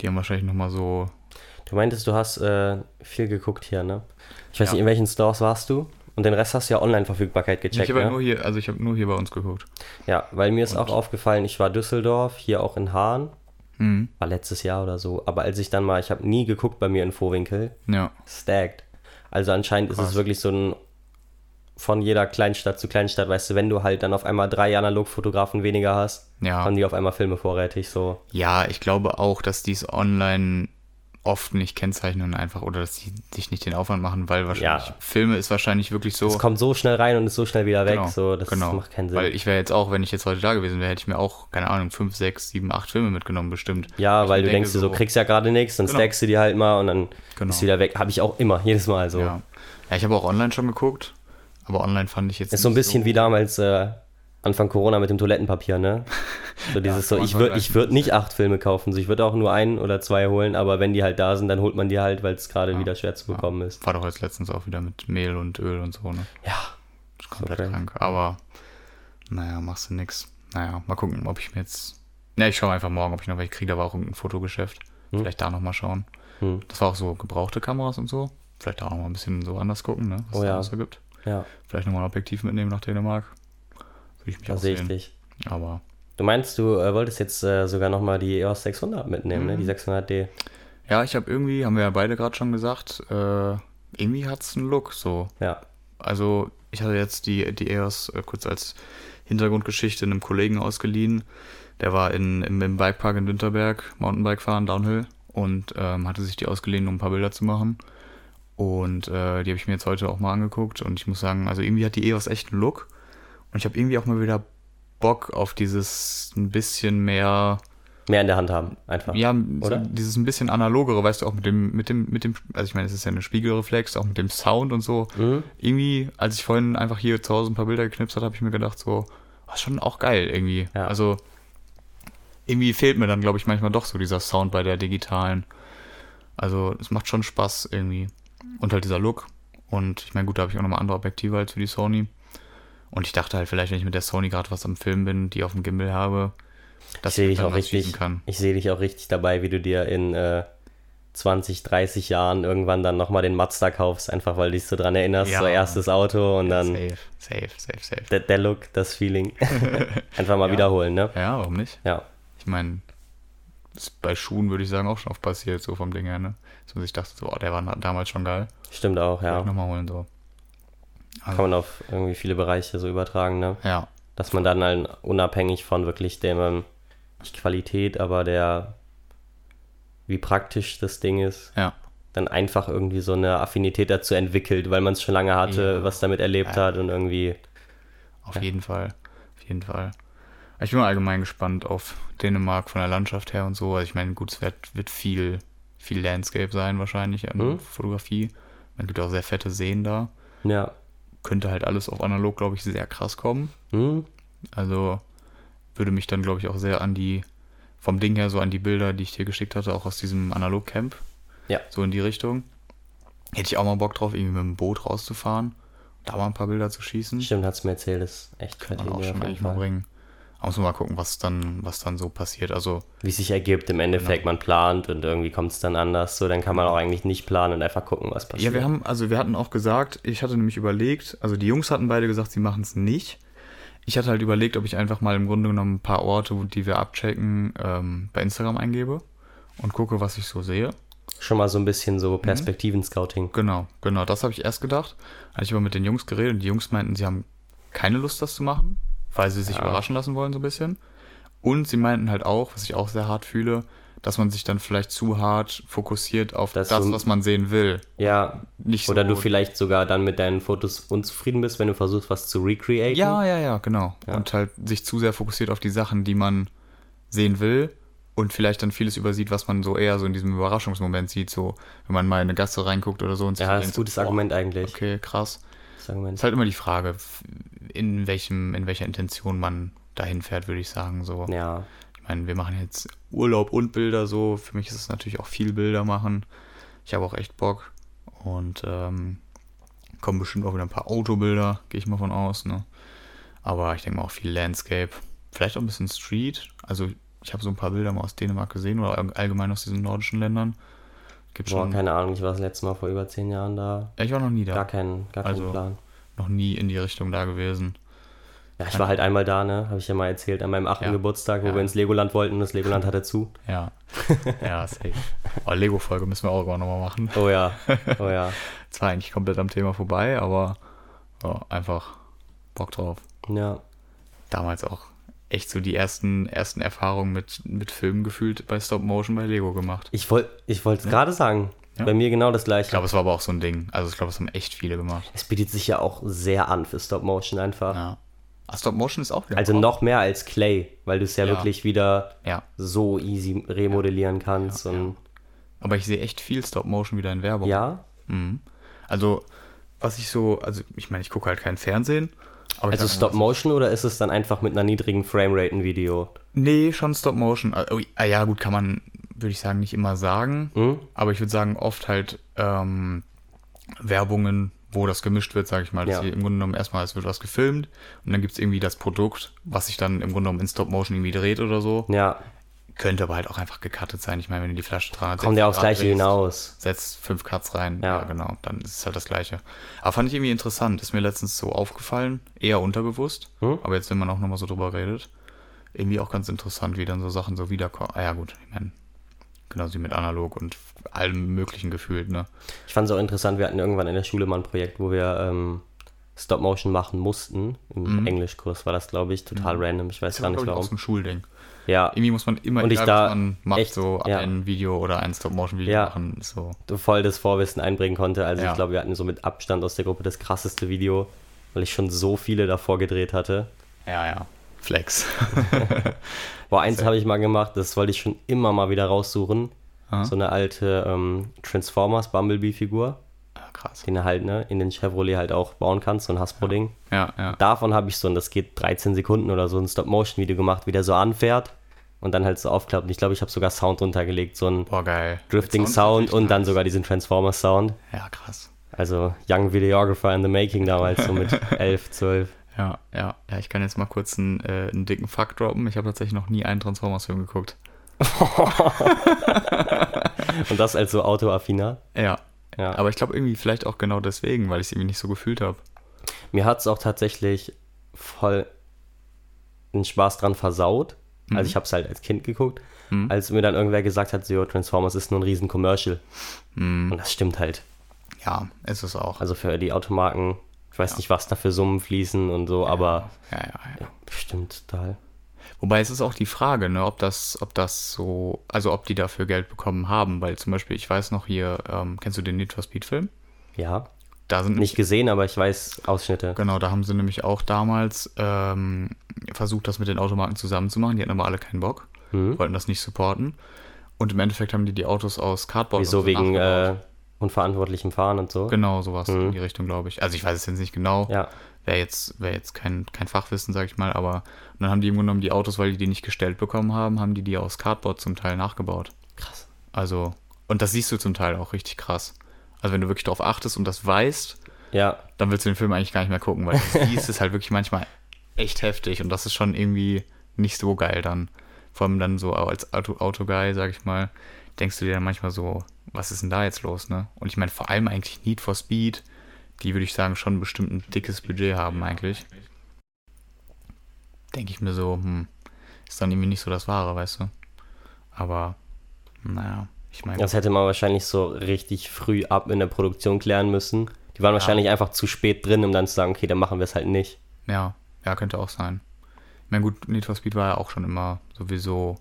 Die haben wahrscheinlich nochmal so. Du meintest, du hast äh, viel geguckt hier, ne? Ich weiß Ja. nicht, in welchen Stores warst du? Und den Rest hast du ja Online-Verfügbarkeit ich gecheckt, habe halt ne? nur hier, also ich habe nur hier bei uns geguckt. Ja, weil mir ist Und- auch aufgefallen, ich war Düsseldorf, hier auch in Hahn, Mhm. war letztes Jahr oder so, aber als ich dann mal, ich habe nie geguckt bei mir in Vorwinkel, Ja. stacked. Also anscheinend ist Krass. es wirklich so ein von jeder Kleinstadt zu Kleinstadt, weißt du, wenn du halt dann auf einmal drei Analogfotografen weniger hast, Ja. haben die auf einmal Filme vorrätig, so. Ja, ich glaube auch, dass die es online oft nicht kennzeichnen einfach oder dass die sich nicht den Aufwand machen, weil wahrscheinlich Ja. Filme ist wahrscheinlich wirklich so. Es kommt so schnell rein und ist so schnell wieder weg, Genau, so, das genau. macht keinen Sinn. Weil ich wäre jetzt auch, wenn ich jetzt heute da gewesen wäre, hätte ich mir auch, keine Ahnung, fünf, sechs, sieben, acht Filme mitgenommen, bestimmt. ja, weil ich du denke denkst dir so, kriegst ja gerade nichts, dann Genau. stackst du die halt mal und dann Genau. ist wieder weg. Habe ich auch immer, *laughs* jedes Mal so. Ja. ja, ich habe auch online schon geguckt, aber online fand ich jetzt. Ist so ein bisschen wie damals äh, Anfang Corona mit dem Toilettenpapier, ne? *laughs* So dieses so, kann man ich würde ich würd nicht acht Filme kaufen, so ich würde auch nur ein oder zwei holen, aber wenn die halt da sind, dann holt man die halt, weil es gerade Ja. wieder schwer zu bekommen ist. War doch jetzt letztens auch wieder mit Mehl und Öl und so, ne? Ja, Ist komplett crazy. krank. Aber, naja, machst du nix. Naja, mal gucken, ob ich mir jetzt. Ja, ich schaue einfach morgen, ob ich noch welche kriege. Da war auch irgendein Fotogeschäft. Hm. Vielleicht da nochmal schauen. Hm. Das war auch so gebrauchte Kameras und so. Vielleicht da auch noch mal ein bisschen so anders gucken, ne? Was Oh es ja. da so gibt. ja, Vielleicht nochmal ein Objektiv mitnehmen nach Dänemark. Würde ich mich da auch sehe ich dich. Aber Du meinst, du äh, wolltest jetzt äh, sogar nochmal die EOS 600 mitnehmen, ne? Die Mhm. 600D. ja, ich habe irgendwie, haben wir ja beide gerade schon gesagt, äh, irgendwie hat es einen Look so. Ja, Also ich hatte jetzt die, die EOS äh, kurz als Hintergrundgeschichte einem Kollegen ausgeliehen. Der war in, im, im Bikepark in Winterberg, Mountainbike fahren, Downhill und ähm, hatte sich die ausgeliehen, um ein paar Bilder zu machen. Und äh, die habe ich mir jetzt heute auch mal angeguckt und ich muss sagen, also irgendwie hat die EOS echt einen Look. Und ich habe irgendwie auch mal wieder Bock auf dieses ein bisschen mehr mehr in der Hand haben, einfach. ja, Oder? Dieses ein bisschen analogere, weißt du, auch mit dem, mit dem, mit dem, also ich meine, es ist ja eine Spiegelreflex, auch mit dem Sound und so. Mhm. Irgendwie, als ich vorhin einfach hier zu Hause ein paar Bilder geknipst habe, habe ich mir gedacht, so, war schon auch geil irgendwie. Ja. Also, irgendwie fehlt mir dann, glaube ich, manchmal doch so dieser Sound bei der digitalen. Also, es macht schon Spaß irgendwie. Und halt dieser Look. Und ich meine, gut, da habe ich auch nochmal andere Objektive als für die Sony. Und ich dachte halt vielleicht, wenn ich mit der Sony gerade was am Film bin, die auf dem Gimbal habe, Ich dass sehe ich dich auch richtig, kann. ich sehe dich auch richtig dabei, wie du dir in äh, 20, 30 Jahren irgendwann dann nochmal den Mazda kaufst, einfach weil du dich so dran erinnerst, Ja. so erstes Auto und dann Safe, safe, safe, safe. der, der Look, das Feeling. *laughs* einfach mal Ja. wiederholen, ne? Ja, warum nicht? Ja. Ich meine, bei Schuhen würde ich sagen auch schon oft passiert, so vom Ding her, ne? So, ich dachte so, oh, der war damals schon geil. Stimmt auch, Ja. ja. Nochmal holen, so. Also, Kann man auf irgendwie viele Bereiche so übertragen, ne? ja, Dass man dann halt unabhängig von wirklich dem, ähm, nicht Qualität, aber der, wie praktisch das Ding ist, ja, dann einfach irgendwie so eine Affinität dazu entwickelt, weil man es schon lange hatte, Ja. was damit erlebt Ja. hat und irgendwie, auf jeden Fall. Auf jeden Fall. Ich bin allgemein gespannt auf Dänemark von der Landschaft her und so. Also ich meine, gut, es wird, wird viel, viel Landscape sein wahrscheinlich an Mhm. Fotografie. Man gibt auch sehr fette Seen da. ja. Könnte halt alles auf analog, glaube ich, sehr krass kommen. Hm? Also würde mich dann, glaube ich, auch sehr an die, vom Ding her so an die Bilder, die ich dir geschickt hatte, auch aus diesem Analog-Camp. Ja. So in die Richtung. Hätte ich auch mal Bock drauf, irgendwie mit dem Boot rauszufahren, da mal ein paar Bilder zu schießen. Stimmt, hat's mir erzählt, ist echt Kann man auch schon eigentlich mal bringen. Muss man mal gucken, was dann, was dann so passiert. Also, Wie sich ergibt, im Endeffekt, Genau. man plant und irgendwie kommt es dann anders, so dann kann man auch eigentlich nicht planen und einfach gucken, was passiert. ja, wir haben, also wir hatten auch gesagt, ich hatte nämlich überlegt, also die Jungs hatten beide gesagt, sie machen es nicht. Ich hatte halt überlegt, ob ich einfach mal im Grunde genommen ein paar Orte, die wir abchecken, ähm, bei Instagram eingebe und gucke, was ich so sehe. Schon mal so ein bisschen Mhm. so Perspektiven-Scouting. Genau, genau, das habe ich erst gedacht. Hatte ich aber mit den Jungs geredet und die Jungs meinten, sie haben keine Lust, das zu machen, weil sie sich Ja. überraschen lassen wollen, so ein bisschen. Und sie meinten halt auch, was ich auch sehr hart fühle, dass man sich dann vielleicht zu hart fokussiert auf Das das, was man sehen will. Ja, Nicht oder so, du vielleicht sogar dann mit deinen Fotos unzufrieden bist, wenn du versuchst, was zu recreaten. Ja, ja, ja, genau. Ja. Und halt sich zu sehr fokussiert auf die Sachen, die man sehen will und vielleicht dann vieles übersieht, was man so eher so in diesem Überraschungsmoment sieht, so wenn man mal in eine Gasse reinguckt oder so und Ja, so das ist ein gutes Argument eigentlich. Okay, krass. Das Argument. Ist halt immer die Frage, in welchem, in welcher Intention man dahin fährt, würde ich sagen. So. Ja, Ich meine, wir machen jetzt Urlaub und Bilder so. Für mich ist es natürlich auch viel Bilder machen. Ich habe auch echt Bock. Und ähm, kommen bestimmt auch wieder ein paar Autobilder, gehe ich mal von aus. Ne? Aber ich denke mal auch viel Landscape. Vielleicht auch ein bisschen Street. Also ich habe so ein paar Bilder mal aus Dänemark gesehen oder allgemein aus diesen nordischen Ländern. Gibt Boah, schon. keine Ahnung, ich war das letzte Mal vor über zehn Jahren da. Ja, ich war noch nie da. Gar keinen gar also, keinen Plan. Noch nie in die Richtung da gewesen. Ja, ich war halt einmal da, ne? Habe ich ja mal erzählt, an meinem achten ja. Geburtstag, wo ja. wir ins Legoland wollten und das Legoland hatte zu. *laughs* Ja. Ja, *laughs* safe. Oh, Lego-Folge müssen wir auch nochmal machen. Oh ja. *laughs* Oh ja. Zwar eigentlich komplett am Thema vorbei, aber oh, einfach Bock drauf. Ja. Damals auch echt so die ersten, ersten Erfahrungen mit, mit Filmen gefühlt bei Stop Motion bei Lego gemacht. Ich wollte ich ja. gerade sagen. Ja. Bei mir genau das gleiche. Ich glaube, es war aber auch so ein Ding. Also ich glaube, es haben echt viele gemacht. Es bietet sich ja auch sehr an für Stop Motion einfach. Ja. Ah, Stop Motion ist auch wieder. Also noch mehr als Clay, weil du es ja, ja, wirklich wieder so easy remodellieren kannst. Ja, und Aber ich sehe echt viel Stop Motion wieder in Werbung. Ja. Mhm. Also, was ich so, also ich meine, ich gucke halt kein Fernsehen. Also Stop Motion oder ist es dann einfach mit einer niedrigen Framerate ein Video? Nee, schon Stop Motion. Ah, oh, ah, ja, gut, kann man, würde ich sagen, nicht immer sagen. Mhm. Aber ich würde sagen, oft halt ähm, Werbungen wo das gemischt wird, sage ich mal. Dass ja. im Grunde genommen erstmal, es wird was gefilmt und dann gibt es irgendwie das Produkt, was sich dann im Grunde genommen in Stop-Motion irgendwie dreht oder so. Ja. Könnte aber halt auch einfach gecuttet sein. Ich meine, wenn du die Flasche dran. Kommt ja aufs Gleiche hinaus. Setzt fünf Cuts rein. Ja. ja. genau. Dann ist es halt das Gleiche. Aber fand ich irgendwie interessant. Ist mir letztens so aufgefallen. Eher unterbewusst. Hm? Aber jetzt, wenn man auch nochmal so drüber redet, irgendwie auch ganz interessant, wie dann so Sachen so wiederkommen. Ah ja, gut. Ich meine, genauso wie mit analog und allem möglichen gefühlt, ne? Ich fand es auch interessant, wir hatten irgendwann in der Schule mal ein Projekt, wo wir ähm, Stop Motion machen mussten. Im mhm. Englischkurs war das, glaube ich, total mhm. random. Ich weiß gar nicht warum. Das ist ein Schulding. Ja. Irgendwie muss man immer, und ich da man macht, echt, so ja. ein Video oder ein Stop-Motion-Video ja. machen. So. Du voll das Vorwissen einbringen konnte. Also ja. ich glaube, wir hatten so mit Abstand aus der Gruppe das krasseste Video, weil ich schon so viele davor gedreht hatte. Ja, ja. Flex. *laughs* Boah, eins habe ich mal gemacht, das wollte ich schon immer mal wieder raussuchen. Aha. So eine alte ähm, Transformers Bumblebee-Figur. Ah, krass. Den du halt ne, in den Chevrolet halt auch bauen kannst, so ein Hasbro-Ding. Ja, ja. Davon habe ich so, und das geht 13 Sekunden oder so, ein Stop-Motion-Video gemacht, wie der so anfährt und dann halt so aufklappt. Und ich glaube, ich habe sogar Sound runtergelegt, so ein Boah, geil. Drifting-Sound und nice. dann sogar diesen Transformers-Sound. Ja, krass. Also Young Videographer in the Making damals, so mit *laughs* 11, 12. Ja, ja, ja, ich kann jetzt mal kurz einen, äh, einen dicken Fuck droppen. Ich habe tatsächlich noch nie einen Transformers-Film geguckt. *laughs* Und das als so autoaffiner? Ja. ja. Aber ich glaube irgendwie vielleicht auch genau deswegen, weil ich es irgendwie nicht so gefühlt habe. Mir hat es auch tatsächlich voll den Spaß dran versaut. Mhm. Also ich habe es halt als Kind geguckt, mhm. als mir dann irgendwer gesagt hat, so Transformers ist nur ein riesen Commercial. Mhm. Und das stimmt halt. Ja, ist es auch. Also für die Automarken, ich weiß ja. nicht, was da für Summen fließen und so, ja. aber ja, ja, ja. Stimmt total. Wobei es ist auch die Frage, ne, ob das, ob das so, also ob die dafür Geld bekommen haben, weil zum Beispiel, ich weiß noch hier, ähm, kennst du den Need for Speed Film? Ja. Da sind nicht gesehen, aber ich weiß Ausschnitte. Genau, da haben sie nämlich auch damals ähm, versucht, das mit den Automarken zusammenzumachen. Die hatten aber alle keinen Bock, mhm. wollten das nicht supporten. Und im Endeffekt haben die die Autos aus Cardboard. Wieso so wegen äh, unverantwortlichem Fahren und so? Genau, sowas mhm. in die Richtung, glaube ich. Also ich weiß es jetzt nicht genau. Ja wäre jetzt, wär jetzt kein, kein Fachwissen, sag ich mal, aber dann haben die im genommen die Autos, weil die die nicht gestellt bekommen haben, haben die die aus Cardboard zum Teil nachgebaut. Krass. Also, und das siehst du zum Teil auch richtig krass. Also wenn du wirklich darauf achtest und das weißt, ja. dann willst du den Film eigentlich gar nicht mehr gucken, weil du *laughs* siehst es halt wirklich manchmal echt heftig und das ist schon irgendwie nicht so geil dann. Vor allem dann so als Auto, Autoguy, sag ich mal, denkst du dir dann manchmal so, was ist denn da jetzt los, ne? Und ich meine vor allem eigentlich Need for Speed, die würde ich sagen schon bestimmt ein dickes Budget haben eigentlich. Denke ich mir so, hm, ist dann irgendwie nicht so das Wahre, weißt du. Aber, naja, ich meine. Das hätte man wahrscheinlich so richtig früh ab in der Produktion klären müssen. Die waren ja. wahrscheinlich einfach zu spät drin, um dann zu sagen, okay, dann machen wir es halt nicht. Ja, ja, könnte auch sein. Ich meine, gut, Need for Speed war ja auch schon immer sowieso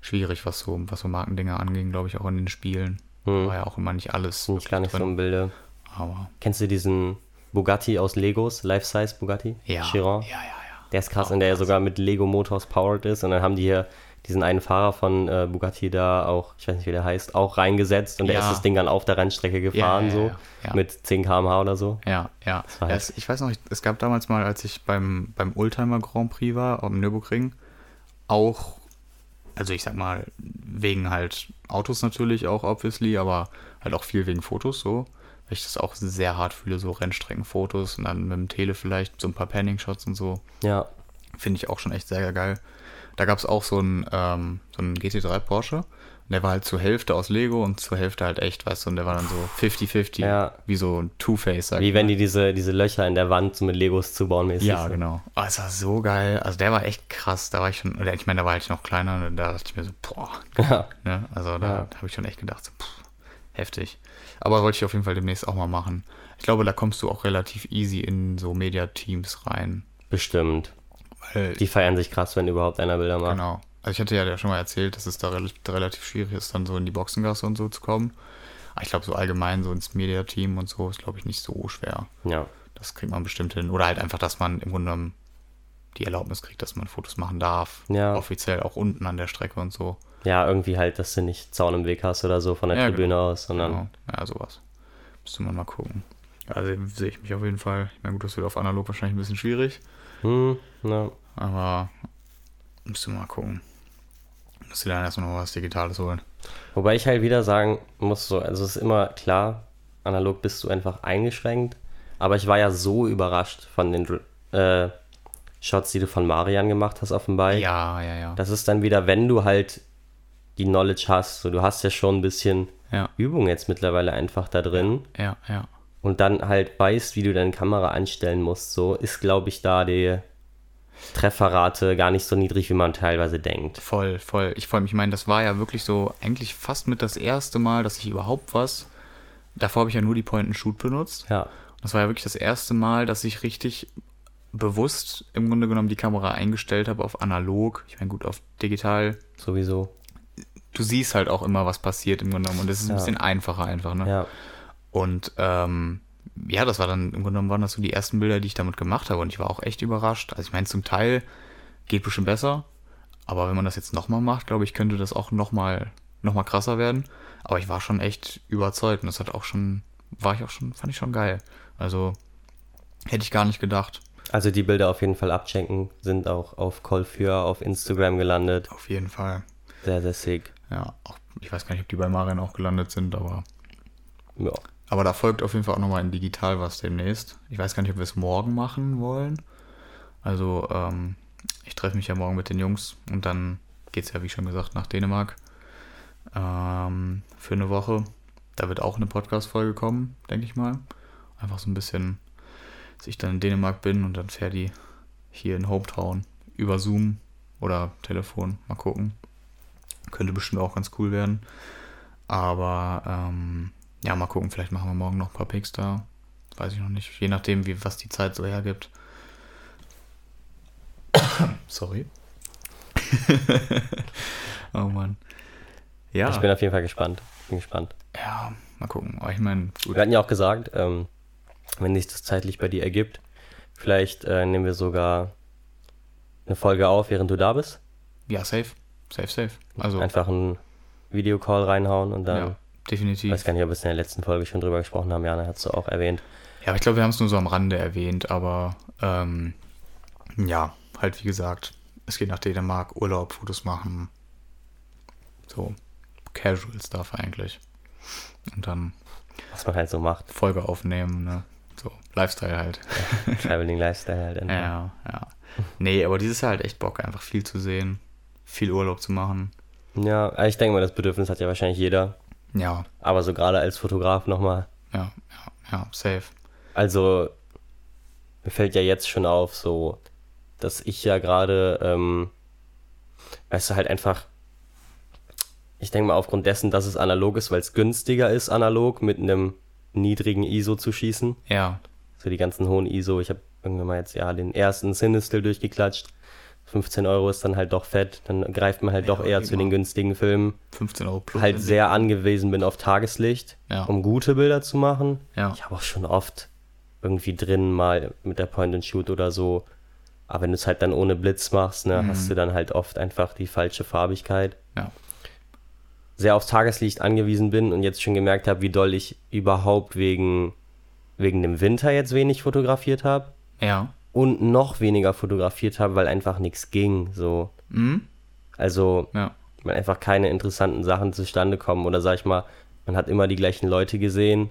schwierig, was so, was so Markendinge anging, glaube ich, auch in den Spielen. Hm. War ja auch immer nicht alles. Nicht gar nicht drin. so im Bilde. Aber Kennst du diesen Bugatti aus Legos, Life-Size Bugatti? Ja. Chiron? Ja, ja, ja. Der ist krass, in der er sogar mit Lego Motors powered ist. Und dann haben die hier diesen einen Fahrer von äh, Bugatti da auch, ich weiß nicht, wie der heißt, auch reingesetzt und der ist das Ding dann auf der Rennstrecke gefahren, ja, so ja, mit 10 km/h oder so. Ja, ja. Es, ich weiß noch, es gab damals mal, als ich beim, beim Oldtimer Grand Prix war, am Nürburgring, auch, also ich sag mal, wegen halt Autos natürlich auch, obviously, aber halt auch viel wegen Fotos so weil ich das auch sehr hart fühle, so Rennstreckenfotos und dann mit dem Tele vielleicht so ein paar Panning-Shots und so. Ja. Finde ich auch schon echt sehr geil. Da gab es auch so einen, ähm, so einen GT3 Porsche. Und der war halt zur Hälfte aus Lego und zur Hälfte halt echt, weißt du, und der war dann so 50-50, Ja. wie so ein Two-Face, Wie wenn die diese, diese Löcher in der Wand so mit Legos zubauen mäßig. Ja, genau. Oh, es war so geil. Also der war echt krass. Da war ich schon, oder ich meine, da war ich noch kleiner und da dachte ich mir so, boah, Ja. Ne? Also da Ja. habe ich schon echt gedacht, so, pff, heftig. Aber wollte ich auf jeden Fall demnächst auch mal machen. Ich glaube, da kommst du auch relativ easy in so Media-Teams rein. Bestimmt. Weil, Die feiern sich krass, wenn überhaupt einer Bilder macht. genau. Also ich hatte ja schon mal erzählt, dass es da rel relativ schwierig ist, dann so in die Boxengasse und so zu kommen. Aber ich glaube, so allgemein so ins Media-Team und so ist, glaube ich, nicht so schwer. Ja. Das kriegt man bestimmt hin. Oder halt einfach, dass man im Grunde genommen die Erlaubnis kriegt, dass man Fotos machen darf. Ja. Offiziell auch unten an der Strecke und so. Ja, irgendwie halt, dass du nicht Zaun im Weg hast oder so von der Ja, Tribüne genau. aus, sondern Genau. Ja, sowas. Müsste man mal gucken. Also sehe ich mich auf jeden Fall. Ich meine, gut, das wird auf analog wahrscheinlich ein bisschen schwierig, hm, ja. aber müsste mal gucken. Müsste dann erstmal noch was Digitales holen. Wobei ich halt wieder sagen muss, so, also es ist immer klar, analog bist du einfach eingeschränkt, aber ich war ja so überrascht von den äh, Shots, die du von Marian gemacht hast auf dem Bike. Ja, ja, ja. Das ist dann wieder, wenn du halt die Knowledge hast, so du hast ja schon ein bisschen Ja, Übung jetzt mittlerweile einfach da drin ja, ja. Und dann halt weißt, wie du deine Kamera einstellen musst, so ist, glaube ich, da die Trefferrate gar nicht so niedrig, wie man teilweise denkt. Voll, voll. Ich voll, ich meine, das war ja wirklich so eigentlich fast mit das erste Mal, dass ich überhaupt was. Davor habe ich ja nur die Point-and-Shoot benutzt. Ja, Das war ja wirklich das erste Mal, dass ich richtig bewusst im Grunde genommen die Kamera eingestellt habe auf analog. Ich meine, gut, auf digital sowieso. du siehst halt auch immer, was passiert im Grunde genommen. Und das ist ein Ja. bisschen einfacher einfach, ne? Ja, Und ähm, ja, das war dann, im Grunde genommen waren das so die ersten Bilder, die ich damit gemacht habe. Und ich war auch echt überrascht. Also ich meine, zum Teil geht bestimmt besser. Aber wenn man das jetzt nochmal macht, glaube ich, könnte das auch nochmal noch mal krasser werden. Aber ich war schon echt überzeugt. Und das hat auch schon, war ich auch schon, fand ich schon geil. Also hätte ich gar nicht gedacht. also die Bilder auf jeden Fall abchecken, sind auch auf Callfür auf Instagram gelandet. Auf jeden Fall. Sehr, sehr sick. Ja, auch, ich weiß gar nicht, ob die bei Marian auch gelandet sind, aber Ja. Aber da folgt auf jeden Fall auch nochmal in digital was demnächst. Ich weiß gar nicht, ob wir es morgen machen wollen. Also, ähm, ich treffe mich ja morgen mit den Jungs und dann geht es ja, wie schon gesagt, nach Dänemark ähm, für eine Woche. Da wird auch eine Podcast-Folge kommen, denke ich mal. Einfach so ein bisschen, dass ich dann in Dänemark bin und dann fährt die hier in Hometown über Zoom oder Telefon. Mal gucken. Könnte bestimmt auch ganz cool werden. Aber ähm, ja, mal gucken, vielleicht machen wir morgen noch ein paar Picks da. Weiß ich noch nicht. Je nachdem, wie, was die Zeit so hergibt. *coughs* Sorry. *laughs* oh Mann. Ja, Ich bin auf jeden Fall gespannt. Bin gespannt. ja, mal gucken. Aber ich meine. Wir hatten ja auch gesagt, ähm, wenn sich das zeitlich bei dir ergibt, vielleicht äh, nehmen wir sogar eine Folge auf, während du da bist. Ja, safe. Safe, safe. Also, Einfach einen Videocall reinhauen und dann. ja, definitiv. Ich weiß gar nicht, ob wir es in der letzten Folge schon drüber gesprochen haben. Jana hat es auch erwähnt. Ja, aber ich glaube, wir haben es nur so am Rande erwähnt, aber ähm, ja, halt wie gesagt, es geht nach Dänemark, Urlaub, Fotos machen. So, Casual Stuff eigentlich. Und dann Was man halt so macht. Folge aufnehmen, ne? So, Lifestyle halt. Traveling Lifestyle halt. *laughs* einfach. Ja, ja. Nee, aber dieses Jahr halt echt Bock, einfach viel zu sehen, viel Urlaub zu machen. Ja, also ich denke mal, das Bedürfnis hat ja wahrscheinlich jeder. Ja, Aber so gerade als Fotograf nochmal. ja, ja, ja, safe. Also, mir fällt ja jetzt schon auf, so, dass ich ja gerade, ähm, weißt du, halt einfach, ich denke mal, aufgrund dessen, dass es analog ist, weil es günstiger ist, analog mit einem niedrigen ISO zu schießen. Ja, So die ganzen hohen ISO. Ich habe irgendwann mal jetzt ja den ersten Sinistil durchgeklatscht. 15 Euro ist dann halt doch fett. Dann greift man halt Ja, doch eher zu den immer. günstigen Filmen. 15 Euro plus. Halt sehr angewiesen bin auf Tageslicht, Ja. um gute Bilder zu machen. Ja, Ich habe auch schon oft irgendwie drin mal mit der Point and Shoot oder so. Aber wenn du es halt dann ohne Blitz machst, ne, Mhm. hast du dann halt oft einfach die falsche Farbigkeit. ja, Sehr aufs Tageslicht angewiesen bin und jetzt schon gemerkt habe, wie doll ich überhaupt wegen, wegen dem Winter jetzt wenig fotografiert habe. ja. Und noch weniger fotografiert habe, weil einfach nichts ging. So. Mhm. Also, Ja, weil einfach keine interessanten Sachen zustande kommen. Oder sag ich mal, man hat immer die gleichen Leute gesehen.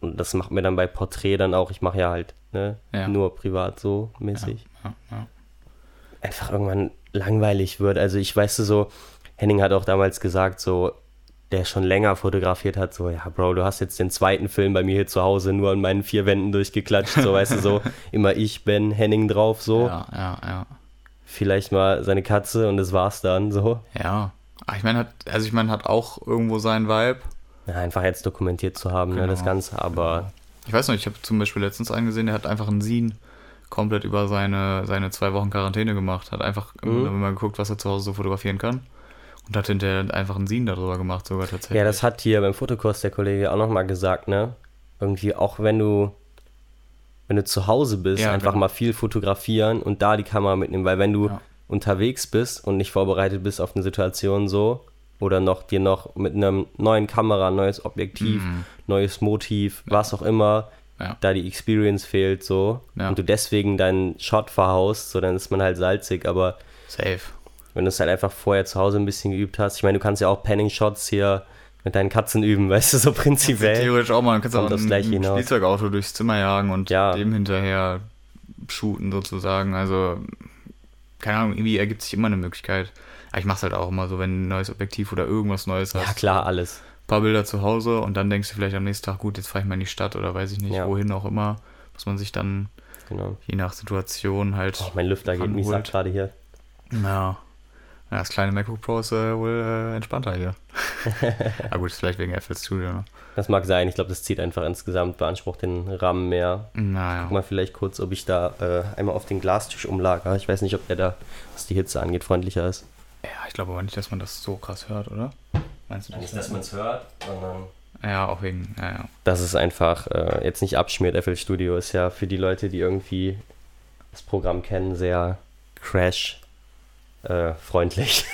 Und das macht mir dann bei Porträt dann auch, ich mache ja halt ne, Ja. nur privat so mäßig. Ja, einfach irgendwann langweilig wird. Also ich weiß so, Henning hat auch damals gesagt, so, der schon länger fotografiert hat, so, ja, Bro, du hast jetzt den zweiten Film bei mir hier zu Hause nur an meinen vier Wänden durchgeklatscht, so, weißt du, so, *laughs* immer ich, Ben, Henning drauf, so, Ja, ja, ja. vielleicht mal seine Katze und das war's dann, so. Ja. Ach, ich meine, hat, also ich meine, hat auch irgendwo seinen Vibe. Ja, einfach jetzt dokumentiert zu haben, ne, Genau. das Ganze, aber Ich weiß noch, ich habe zum Beispiel letztens einen gesehen, der hat einfach einen Scene komplett über seine, seine zwei Wochen Quarantäne gemacht. Hat einfach Mhm. immer mal geguckt, was er zu Hause so fotografieren kann. Und hat hinterher einfach einen Scene darüber gemacht, sogar tatsächlich. ja, das hat hier beim Fotokurs der Kollege auch nochmal gesagt, ne, irgendwie auch wenn du wenn du zu Hause bist, Ja, einfach genau. mal viel fotografieren und da die Kamera mitnehmen, weil wenn du Ja. unterwegs bist und nicht vorbereitet bist auf eine Situation so oder noch dir noch mit einem neuen Kamera, neues Objektiv, Mhm. neues Motiv, was auch immer, Ja. da die Experience fehlt so Ja. und du deswegen deinen Shot verhaust, so dann ist man halt salzig, aber Safe. Wenn du es halt einfach vorher zu Hause ein bisschen geübt hast, ich meine, du kannst ja auch Panning-Shots hier mit deinen Katzen üben, *laughs* weißt du, so prinzipiell. Theoretisch auch mal, du kannst auch das ein, Gleiche ein. Spielzeugauto durchs Zimmer jagen und Ja. dem hinterher shooten sozusagen. Also, keine Ahnung, irgendwie ergibt sich immer eine Möglichkeit. Aber ich mach's halt auch immer so, wenn ein neues Objektiv oder irgendwas Neues hast. Ja, klar, alles. paar Bilder zu Hause und dann denkst du vielleicht am nächsten Tag, gut, jetzt fahre ich mal in die Stadt oder weiß ich nicht, Ja. wohin auch immer. Muss man sich dann Genau. je nach Situation halt. Oh, mein Lüfter geht mich ranholt. gerade hier. Ja. Ja, das kleine MacBook Pro ist äh, wohl äh, entspannter hier. Aber *laughs* gut, ist vielleicht wegen FL Studio. Ne? Das mag sein, ich glaube, das zieht einfach insgesamt, beansprucht den Rahmen mehr. Naja. Guck mal vielleicht kurz, ob ich da äh, einmal auf den Glastisch umlager. Ich weiß nicht, ob der da, was die Hitze angeht, freundlicher ist. Ja, ich glaube aber nicht, dass man das so krass hört, oder? Meinst du das? man es hört, sondern Ja, auch wegen, ja, ja. dass es einfach äh, jetzt nicht abschmiert. FL Studio ist ja für die Leute, die irgendwie das Programm kennen, sehr crash äh, freundlich.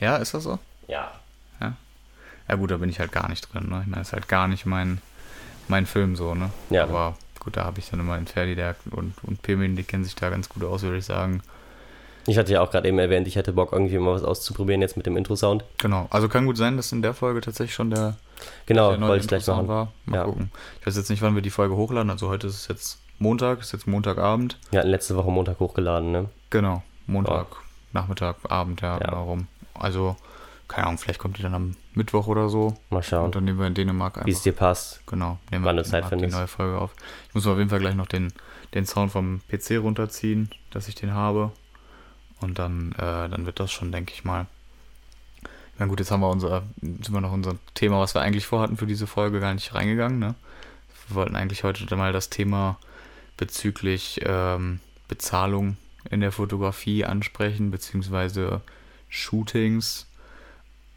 Ja, ist das so? Ja. Ja gut, da bin ich halt gar nicht drin, ne? Ich meine, das ist halt gar nicht mein, mein Film so, ne? Ja. Aber gut, da habe ich dann immer den Ferdi der und, und Pirmin, die kennen sich da ganz gut aus, würde ich sagen. Ich hatte ja auch gerade eben erwähnt, ich hätte Bock, irgendwie mal was auszuprobieren jetzt mit dem Intro-Sound. Genau. Also kann gut sein, dass in der Folge tatsächlich schon der, Genau, der neue Intro-Sound war. Mal Ja. gucken. Ich weiß jetzt nicht, wann wir die Folge hochladen. Also heute ist es jetzt Montag, ist jetzt Montagabend. Hatten letzte Woche Montag hochgeladen, ne? Genau. Montag, Nachmittag, Abend, ja, Ja. genau rum. Also, keine Ahnung, vielleicht kommt die dann am Mittwoch oder so. Mal schauen, Und dann nehmen wir in Dänemark einfach. wie es dir passt. Genau, nehmen wann wir Zeit in Dänemark die neue Folge auf. Ich muss auf jeden Fall gleich noch den, den Sound vom PC runterziehen, dass ich den habe. Und dann, äh, dann wird das schon, denke ich mal. Na gut, jetzt haben wir unser, sind wir noch unser Thema, was wir eigentlich vorhatten für diese Folge, gar nicht reingegangen. Ne? Wir wollten eigentlich heute mal das Thema bezüglich ähm, Bezahlung in der Fotografie ansprechen, beziehungsweise Shootings.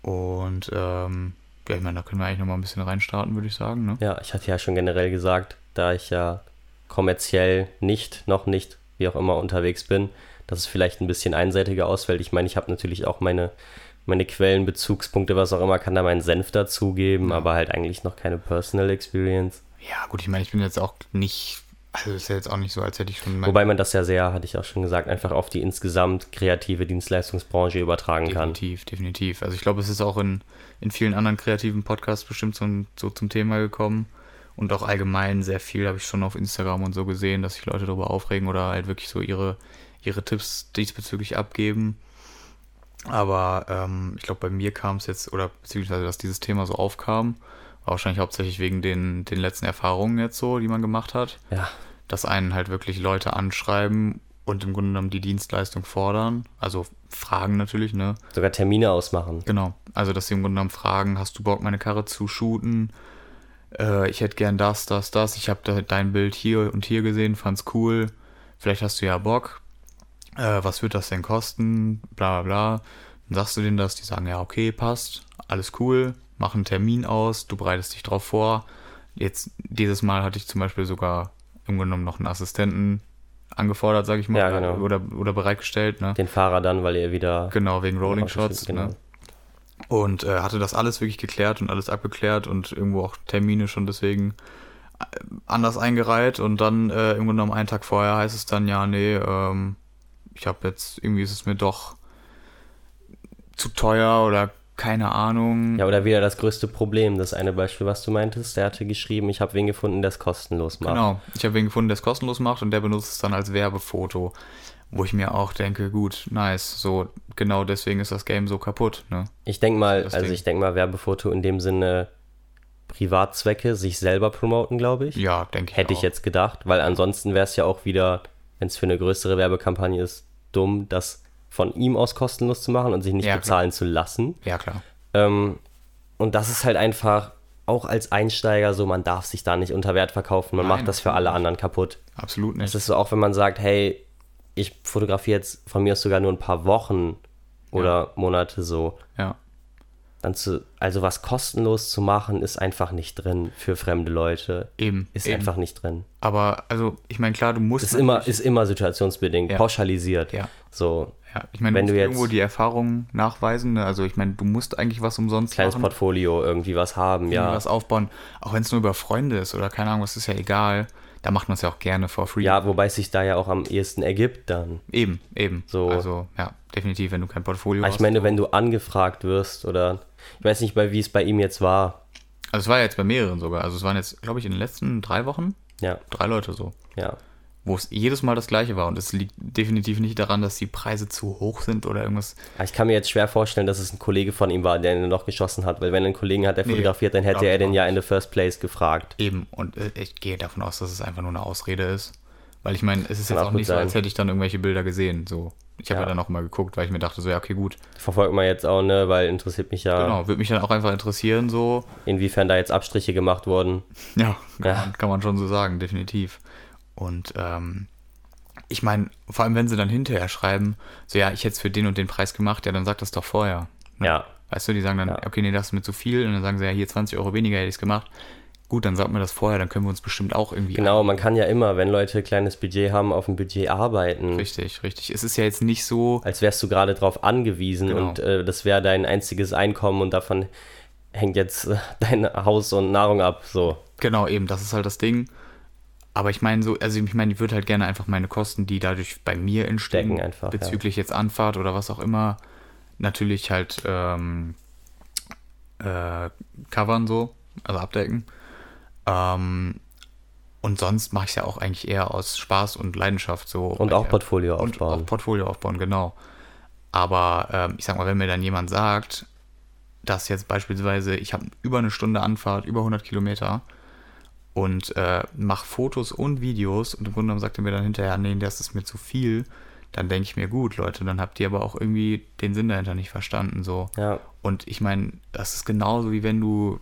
Und ähm, ja, ich meine, da können wir eigentlich noch mal ein bisschen reinstarten, würde ich sagen. Ne? Ja, ich hatte ja schon generell gesagt, da ich ja kommerziell nicht, noch nicht, wie auch immer unterwegs bin, dass es vielleicht ein bisschen einseitiger ausfällt. Ich meine, ich habe natürlich auch meine, meine Quellen, Bezugspunkte, was auch immer, kann da meinen Senf dazugeben, Ja. aber halt eigentlich noch keine Personal Experience. Ja, gut, ich meine, ich bin jetzt auch nicht, also ist ja jetzt auch nicht so, als hätte ich schon Wobei man das ja sehr, hatte ich auch schon gesagt, einfach auf die insgesamt kreative Dienstleistungsbranche übertragen kann. definitiv, definitiv. Also ich glaube, es ist auch in, in vielen anderen kreativen Podcasts bestimmt so, so zum Thema gekommen. Und auch allgemein sehr viel habe ich schon auf Instagram und so gesehen, dass sich Leute darüber aufregen oder halt wirklich so ihre, ihre Tipps diesbezüglich abgeben. Aber ähm, ich glaube, bei mir kam es jetzt, oder beziehungsweise, dass dieses Thema so aufkam, wahrscheinlich hauptsächlich wegen den, den letzten Erfahrungen jetzt so, die man gemacht hat. Ja, dass einen halt wirklich Leute anschreiben und im Grunde genommen die Dienstleistung fordern. Also fragen natürlich, ne? sogar Termine ausmachen. Genau. Also, dass sie im Grunde genommen fragen, hast du Bock, meine Karre zu shooten? Äh, ich hätte gern das, das, das. Ich habe da dein Bild hier und hier gesehen, fand's cool. Vielleicht hast du ja Bock. Äh, was wird das denn kosten? Bla bla bla. Dann sagst du denen das, die sagen, ja, okay, passt, alles cool, mach einen Termin aus, du bereitest dich drauf vor. Jetzt, dieses Mal hatte ich zum Beispiel sogar im Grunde genommen noch einen Assistenten angefordert, sage ich mal, Ja, genau. oder, oder bereitgestellt, ne? Den Fahrer dann, weil ihr wieder. Genau, wegen Rolling Shots, genau. ne? Und äh, hatte das alles wirklich geklärt und alles abgeklärt und irgendwo auch Termine schon deswegen äh, anders eingereiht. Und dann äh, im Grunde genommen einen Tag vorher heißt es dann, ja, nee, ähm, ich habe jetzt, irgendwie ist es mir doch zu teuer oder keine Ahnung. Ja, oder wieder das größte Problem, das eine Beispiel, was du meintest, der hatte geschrieben, ich habe wen gefunden, der es kostenlos macht. Genau, ich habe wen gefunden, der es kostenlos macht und der benutzt es dann als Werbefoto. Wo ich mir auch denke, gut, nice, so genau deswegen ist das Game so kaputt, ne? Ich denke mal, Das also Ding. ich denke mal, Werbefoto in dem Sinne Privatzwecke, sich selber promoten, glaube ich. Ja, denke ich Hätte ich jetzt gedacht, weil ansonsten wäre es ja auch wieder, wenn es für eine größere Werbekampagne ist, dumm, das von ihm aus kostenlos zu machen und sich nicht Ja, klar. bezahlen zu lassen. Ja, klar. Ähm, und das ist halt einfach, auch als Einsteiger so, man darf sich da nicht unter Wert verkaufen, man Nein, macht das für alle anderen kaputt. Absolut nicht. Es ist so auch, wenn man sagt, hey, ich fotografiere jetzt von mir aus sogar nur ein paar Wochen oder Monate so, ja. dann zu, also was kostenlos zu machen, ist einfach nicht drin für fremde Leute. Eben. Ist eben. einfach nicht drin. Aber, also, ich meine, klar, du musst. Ist immer, ist immer situationsbedingt, Ja. pauschalisiert. Ja. So, Ja, ich meine, du wenn musst du jetzt- irgendwo die Erfahrung nachweisen. Ne? Also, ich meine, du musst eigentlich was umsonst kleines machen. Portfolio, irgendwie was haben, ja. ja. was aufbauen. Auch wenn es nur über Freunde ist oder keine Ahnung, was ist ja egal. Da macht man es ja auch gerne for free. Ja, wobei es sich da ja auch am ehesten ergibt dann. Eben, eben. So. Also, ja, definitiv, wenn du kein Portfolio Aber hast. ich meine, wenn du angefragt wirst oder ich weiß nicht, wie es bei ihm jetzt war. Also, es war jetzt bei mehreren sogar. Also, es waren jetzt, glaube ich, in den letzten drei Wochen Ja, drei Leute so. ja. Wo es jedes Mal das gleiche war. Und es liegt definitiv nicht daran, dass die Preise zu hoch sind oder irgendwas. Ich kann mir jetzt schwer vorstellen, dass es ein Kollege von ihm war, der ihn noch geschossen hat, weil wenn er einen Kollegen hat, der Nee, fotografiert, dann hätte er den ja in the first place gefragt. Eben. Und äh, ich gehe davon aus, dass es einfach nur eine Ausrede ist. Weil ich meine, es ist Kann jetzt auch nicht so, sein. als hätte ich dann irgendwelche Bilder gesehen. So. Ich habe ja. Ja. dann auch mal geguckt, weil ich mir dachte, so, ja, okay, gut. Verfolgt man jetzt auch, ne, weil interessiert mich ja, Genau, würde mich dann auch einfach interessieren, so. inwiefern da jetzt Abstriche gemacht wurden. Ja, Ja. Kann man schon so sagen, definitiv. Und ähm, ich meine, vor allem wenn sie dann hinterher schreiben, so ja, ich hätte es für den und den Preis gemacht, ja, dann sag das doch vorher. Ne? Ja. Weißt du, die sagen dann, Ja. okay, nee, das ist mir zu viel. Und dann sagen sie, ja, hier 20 Euro weniger hätte ich es gemacht. Gut, dann sagt mir das vorher, dann können wir uns bestimmt auch irgendwie. Genau, man kann ja immer, wenn Leute kleines Budget haben, auf ein Budget arbeiten. Richtig, richtig. Es ist ja jetzt nicht so, Als wärst du gerade drauf angewiesen Genau. und äh, das wäre dein einziges Einkommen und davon hängt jetzt *laughs* dein Haus und Nahrung ab. So. genau, eben, das ist halt das Ding. Aber ich meine so, also ich meine, ich würde halt gerne einfach meine Kosten, die dadurch bei mir entstehen, einfach, ja. bezüglich jetzt Anfahrt oder was auch immer, natürlich halt ähm, äh, covern so, also abdecken. Ähm, und sonst mache ich es ja auch eigentlich eher aus Spaß und Leidenschaft so. Und auch Portfolio und aufbauen. auch Portfolio aufbauen, genau. Aber ähm, ich sag mal, wenn mir dann jemand sagt, dass jetzt beispielsweise, ich habe über eine Stunde Anfahrt, über 100 Kilometer und äh, mache Fotos und Videos und im Grunde genommen sagt er mir dann hinterher, nee, das ist mir zu viel, dann denke ich mir, gut, Leute, dann habt ihr aber auch irgendwie den Sinn dahinter nicht verstanden, so. Ja, Und ich meine, das ist genauso wie wenn du.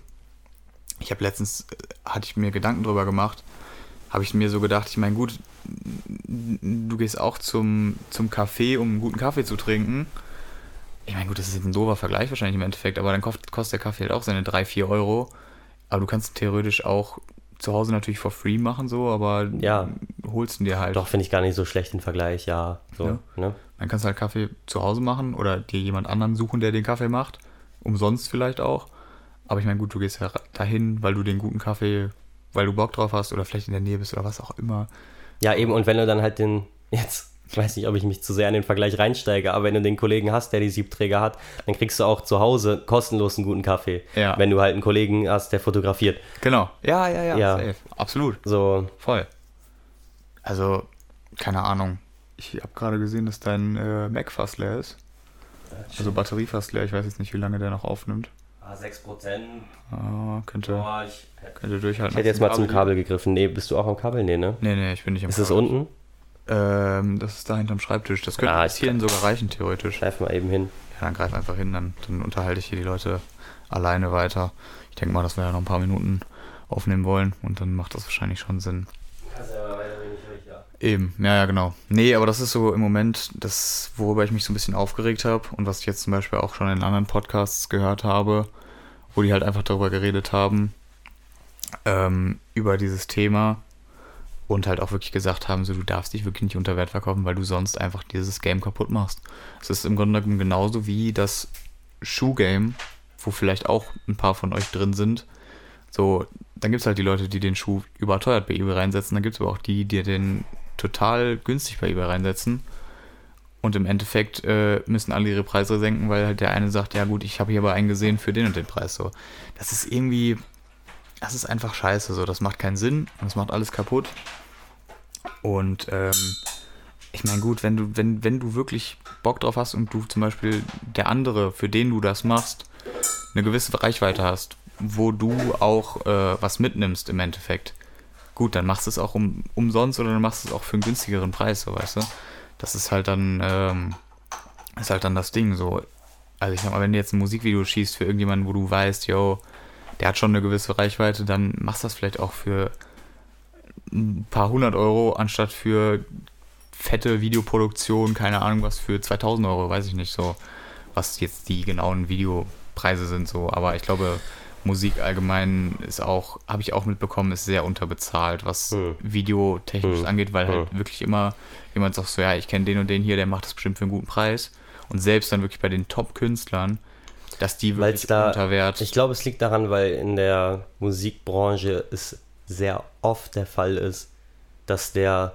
Ich habe letztens, äh, hatte ich mir Gedanken drüber gemacht, habe ich mir so gedacht, ich meine, gut, du gehst auch zum, zum Café, um einen guten Kaffee zu trinken. Ich meine, gut, das ist jetzt ein doofer Vergleich wahrscheinlich im Endeffekt, aber dann kostet, kostet der Kaffee halt auch seine 3, 4 Euro. Aber du kannst theoretisch auch zu Hause natürlich for free machen, so, aber Ja. holst ihn dir halt. doch, finde ich gar nicht so schlecht den Vergleich, ja. So, Ja. Ne? Dann kannst du halt Kaffee zu Hause machen oder dir jemand anderen suchen, der den Kaffee macht. Umsonst vielleicht auch. Aber ich meine, gut, du gehst ja dahin, weil du den guten Kaffee, weil du Bock drauf hast oder vielleicht in der Nähe bist oder was auch immer. Ja, eben, und wenn du dann halt den, jetzt, ich weiß nicht, ob ich mich zu sehr in den Vergleich reinsteige, aber wenn du den Kollegen hast, der die Siebträger hat, dann kriegst du auch zu Hause kostenlos einen guten Kaffee. Ja. Wenn du halt einen Kollegen hast, der fotografiert. Genau. Ja, ja, ja. Ja. Safe. Absolut. So, Voll. Also, keine Ahnung. Ich habe gerade gesehen, dass dein äh, Mac fast leer ist. Also Batterie fast leer. Ich weiß jetzt nicht, wie lange der noch aufnimmt. ah, 6%. Ah, könnte, Boah, ich, könnte durchhalten. ich hätte jetzt mal zum Kabel gegriffen. Nee, bist du auch am Kabel? Nee, ne? Nee, nee, ich bin nicht am Ist es Kabel. unten? Ähm, das ist da hinterm Schreibtisch. Das könnte Ah, bis hierhin sogar reichen, theoretisch. Greif mal eben hin. Ja, dann greif einfach hin, dann, dann unterhalte ich hier die Leute alleine weiter. Ich denke mal, dass wir ja noch ein paar Minuten aufnehmen wollen und dann macht das wahrscheinlich schon Sinn. Eben, ja, ja, genau. Nee, aber das ist so im Moment das, worüber ich mich so ein bisschen aufgeregt habe und was ich jetzt zum Beispiel auch schon in anderen Podcasts gehört habe, wo die halt einfach darüber geredet haben, ähm, über dieses Thema und halt auch wirklich gesagt haben, so du darfst dich wirklich nicht unter Wert verkaufen, weil du sonst einfach dieses Game kaputt machst. Es ist im Grunde genommen genauso wie das Schuhgame, wo vielleicht auch ein paar von euch drin sind. So, dann gibt es halt die Leute, die den Schuh überteuert bei eBay reinsetzen, dann gibt es aber auch die, die den total günstig bei eBay reinsetzen. Und im Endeffekt äh, müssen alle ihre Preise senken, weil halt der eine sagt, ja gut, ich habe hier aber einen gesehen für den und den Preis. So, das ist irgendwie, das ist einfach scheiße. So, das macht keinen Sinn und das macht alles kaputt. Und ähm, ich meine, gut, wenn du, wenn, wenn du wirklich Bock drauf hast und du zum Beispiel der andere, für den du das machst, eine gewisse Reichweite hast, wo du auch äh, was mitnimmst im Endeffekt, gut, dann machst du es auch um, umsonst oder dann machst du es auch für einen günstigeren Preis, so weißt du das ist halt dann, ähm, ist halt dann das Ding so. Also ich sag mal, wenn du jetzt ein Musikvideo schießt für irgendjemanden, wo du weißt, yo, der hat schon eine gewisse Reichweite, dann machst du das vielleicht auch für ein paar hundert Euro, anstatt für fette Videoproduktion, keine Ahnung was, für 2000 Euro, weiß ich nicht so, was jetzt die genauen Videopreise sind so. Aber ich glaube, Musik allgemein ist auch, habe ich auch mitbekommen, ist sehr unterbezahlt, was hm. videotechnisch hm. angeht, weil halt hm. wirklich immer jemand sagt so, ja, ich kenne den und den hier, der macht das bestimmt für einen guten Preis. Und selbst dann wirklich bei den Top-Künstlern, dass die wirklich da, unter Wert. Ich glaube, es liegt daran, weil in der Musikbranche es sehr oft der Fall ist, dass der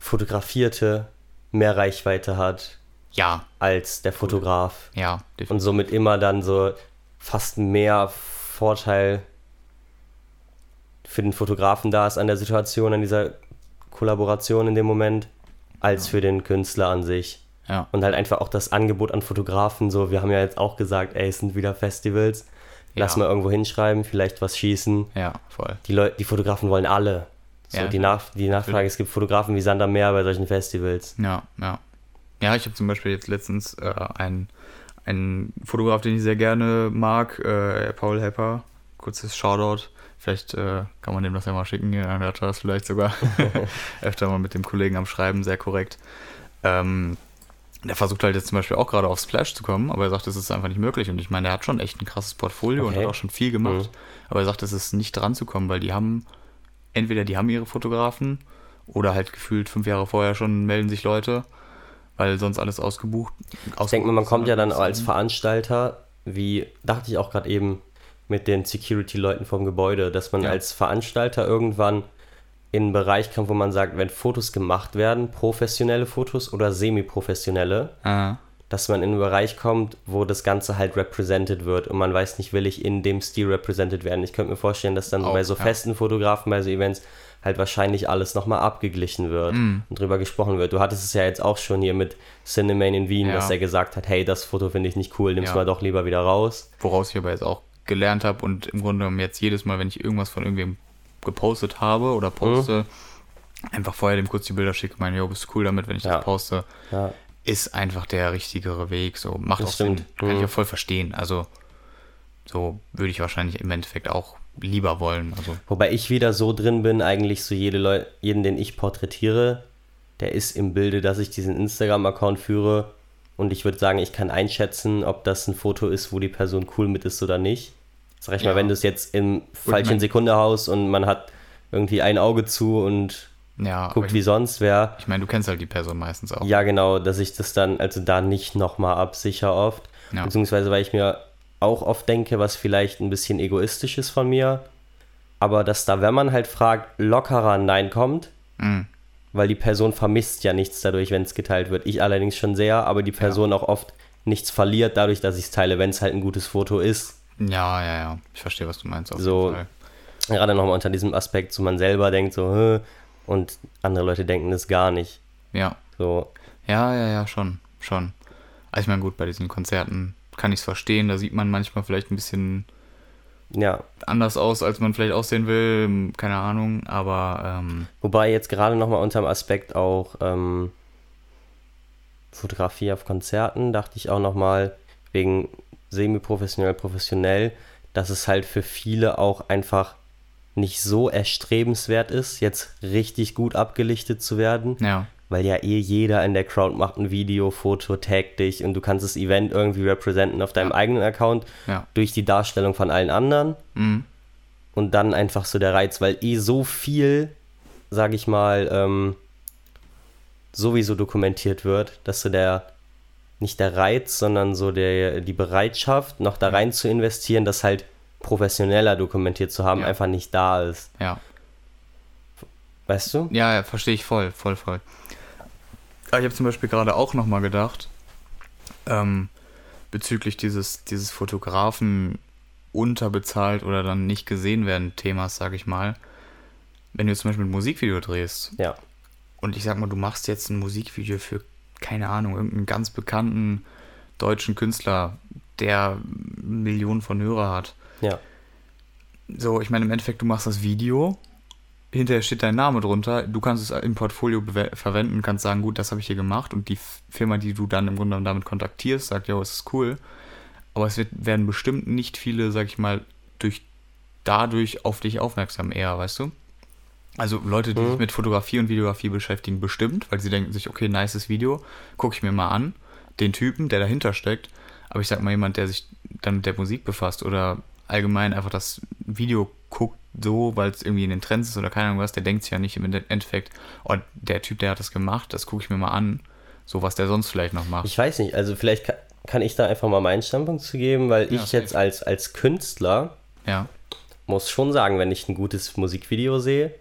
Fotografierte mehr Reichweite hat. Ja. Als der Fotograf. Ja, definitiv. Und somit immer dann so fast mehr Vorteil für den Fotografen da ist an der Situation, an dieser Kollaboration in dem Moment, als für den Künstler an sich. Ja. Und halt einfach auch das Angebot an Fotografen, so, wir haben ja jetzt auch gesagt, ey, es sind wieder Festivals, lass ja. mal irgendwo hinschreiben, vielleicht was schießen. Ja, voll. Die Leute, die Fotografen wollen alle. So, ja, die, Nach die Nachfrage, es gibt Fotografen wie Sand am Meer bei solchen Festivals. Ja, ja. Ja, ich habe zum Beispiel jetzt letztens äh, einen ein Fotograf, den ich sehr gerne mag, äh, Paul Hepper. Kurzes Shoutout. Vielleicht äh, kann man dem das ja mal schicken. Ja, der hat das vielleicht sogar *laughs* öfter mal mit dem Kollegen am Schreiben, sehr korrekt. Ähm, der versucht halt jetzt zum Beispiel auch gerade auf Splash zu kommen, aber er sagt, das ist einfach nicht möglich. Und ich meine, der hat schon echt ein krasses Portfolio okay. und hat auch schon viel gemacht. Mhm. Aber er sagt, es ist nicht dran zu kommen, weil die haben, entweder die haben ihre Fotografen oder halt gefühlt fünf Jahre vorher schon melden sich Leute weil sonst alles ausgebucht. Ich denke mal, man kommt ja dann als Veranstalter, wie dachte ich auch gerade eben mit den Security-Leuten vom Gebäude, dass man ja. als Veranstalter irgendwann in einen Bereich kommt, wo man sagt, wenn Fotos gemacht werden, professionelle Fotos oder semi-professionelle, ah. dass man in einen Bereich kommt, wo das Ganze halt represented wird und man weiß nicht, will ich in dem Stil represented werden. Ich könnte mir vorstellen, dass dann so bei so ja. festen Fotografen, bei so Events, halt wahrscheinlich alles nochmal abgeglichen wird mm. und drüber gesprochen wird. Du hattest es ja jetzt auch schon hier mit Cinnamon in Wien, ja. dass er gesagt hat, hey, das Foto finde ich nicht cool, nimm's ja. mal doch lieber wieder raus. Woraus ich aber jetzt auch gelernt habe und im Grunde genommen jetzt jedes Mal, wenn ich irgendwas von irgendwem gepostet habe oder poste, mhm. einfach vorher dem kurz die Bilder schicke, meine, jo, bist du cool damit, wenn ich ja. das poste, ist einfach der richtigere Weg. So, macht das auch stimmt. Sinn. Kann mhm. ich ja voll verstehen. Also, so würde ich wahrscheinlich im Endeffekt auch lieber wollen. Also. Wobei ich wieder so drin bin, eigentlich so jede Leu jeden, den ich porträtiere, der ist im Bilde, dass ich diesen Instagram-Account führe und ich würde sagen, ich kann einschätzen, ob das ein Foto ist, wo die Person cool mit ist oder nicht. Sag ich ja. mal, wenn du es jetzt im falschen Sekunde haust und man hat irgendwie ein Auge zu und ja, guckt wie sonst wer. Ich meine, du kennst halt die Person meistens auch. Ja, genau, dass ich das dann also da nicht nochmal absicher oft. Ja. Beziehungsweise, weil ich mir auch oft denke, was vielleicht ein bisschen egoistisch ist von mir. Aber dass da, wenn man halt fragt, lockerer Nein kommt, mhm. weil die Person vermisst ja nichts dadurch, wenn es geteilt wird. Ich allerdings schon sehr, aber die Person ja. auch oft nichts verliert dadurch, dass ich es teile, wenn es halt ein gutes Foto ist. Ja, ja, ja. Ich verstehe, was du meinst. so, gerade nochmal unter diesem Aspekt, so man selber denkt so, und andere Leute denken das gar nicht. Ja. So. Ja, ja, ja, schon, schon. Also ich meine, gut, bei diesen Konzerten kann ich es verstehen. Da sieht man manchmal vielleicht ein bisschen ja. anders aus, als man vielleicht aussehen will. Keine Ahnung, aber. Ähm, Wobei jetzt gerade nochmal unter dem Aspekt auch ähm, Fotografie auf Konzerten, dachte ich auch nochmal, wegen semi-professionell, professionell, dass es halt für viele auch einfach nicht so erstrebenswert ist, jetzt richtig gut abgelichtet zu werden. Ja weil ja eh jeder in der Crowd macht ein Video, Foto, taggt dich und du kannst das Event irgendwie representen auf deinem ja. eigenen Account ja. durch die Darstellung von allen anderen. Mhm. Und dann einfach so der Reiz, weil eh so viel, sag ich mal, ähm, sowieso dokumentiert wird, dass so der, nicht der Reiz, sondern so der, die Bereitschaft, noch da rein zu investieren, das halt professioneller dokumentiert zu haben, ja. einfach nicht da ist. Ja. Weißt du? Ja, ja verstehe ich voll, voll, voll. ich habe zum Beispiel gerade auch nochmal gedacht, ähm, bezüglich dieses, dieses Fotografen unterbezahlt oder dann nicht gesehen werden Themas, sage ich mal. Wenn du zum Beispiel ein Musikvideo drehst Ja. und ich sag mal, du machst jetzt ein Musikvideo für, keine Ahnung, irgendeinen ganz bekannten deutschen Künstler, der Millionen von Hörer hat. Ja. So, ich meine, im Endeffekt, du machst das Video, hinterher steht dein Name drunter, du kannst es im Portfolio verwenden, kannst sagen, gut, das habe ich hier gemacht und die Firma, die du dann im Grunde genommen damit kontaktierst, sagt, ja, es ist cool. Aber es wird, werden bestimmt nicht viele, sag ich mal, durch dadurch auf dich aufmerksam eher, weißt du? Also Leute, die Mhm. sich mit Fotografie und Videografie beschäftigen, bestimmt, weil sie denken sich, okay, nices Video, gucke ich mir mal an, den Typen, der dahinter steckt. Aber ich sag mal, jemand, der sich dann mit der Musik befasst oder allgemein einfach das Video guckt, so, weil es irgendwie in den Trends ist oder keine Ahnung was, der denkt sich ja nicht im Endeffekt, oh, der Typ, der hat das gemacht, das gucke ich mir mal an, so was der sonst vielleicht noch macht. Ich weiß nicht, also vielleicht kann, kann ich da einfach mal meinen Standpunkt zu geben, weil Ja, ich jetzt safe. als, als Künstler ja, muss schon sagen, wenn ich ein gutes Musikvideo sehe,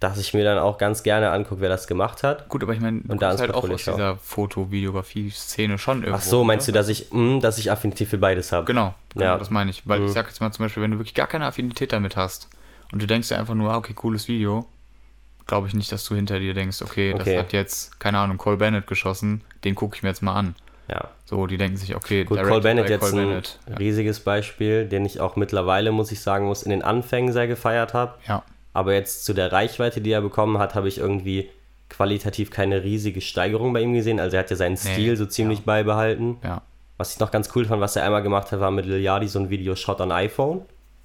dass ich mir dann auch ganz gerne angucke, wer das gemacht hat. gut, aber ich meine, Und da kommst ins halt auch aus dieser Foto-Videografie-Szene schon irgendwo. Ach so, meinst ne? du, dass ich, mh, dass ich Affinität für beides habe? Genau, genau Ja. das meine ich. Weil Mhm. ich sag jetzt mal zum Beispiel, wenn du wirklich gar keine Affinität damit hast und du denkst dir einfach nur, ah, okay, cooles Video, glaube ich nicht, dass du hinter dir denkst, okay, Okay. das hat jetzt, keine Ahnung, Cole Bennett geschossen, den gucke ich mir jetzt mal an. Ja. So, die denken sich, okay, Gut, Cole Bennett by jetzt Cole ein Bennett. riesiges Beispiel, den ich auch mittlerweile, muss ich sagen, muss in den Anfängen sehr gefeiert habe. Ja, Aber jetzt zu der Reichweite, die er bekommen hat, habe ich irgendwie qualitativ keine riesige Steigerung bei ihm gesehen. Also er hat ja seinen Nee, Stil so ziemlich ja. beibehalten. ja. Was ich noch ganz cool fand, was er einmal gemacht hat, war mit Lil Yachty so ein Video Shot on iPhone.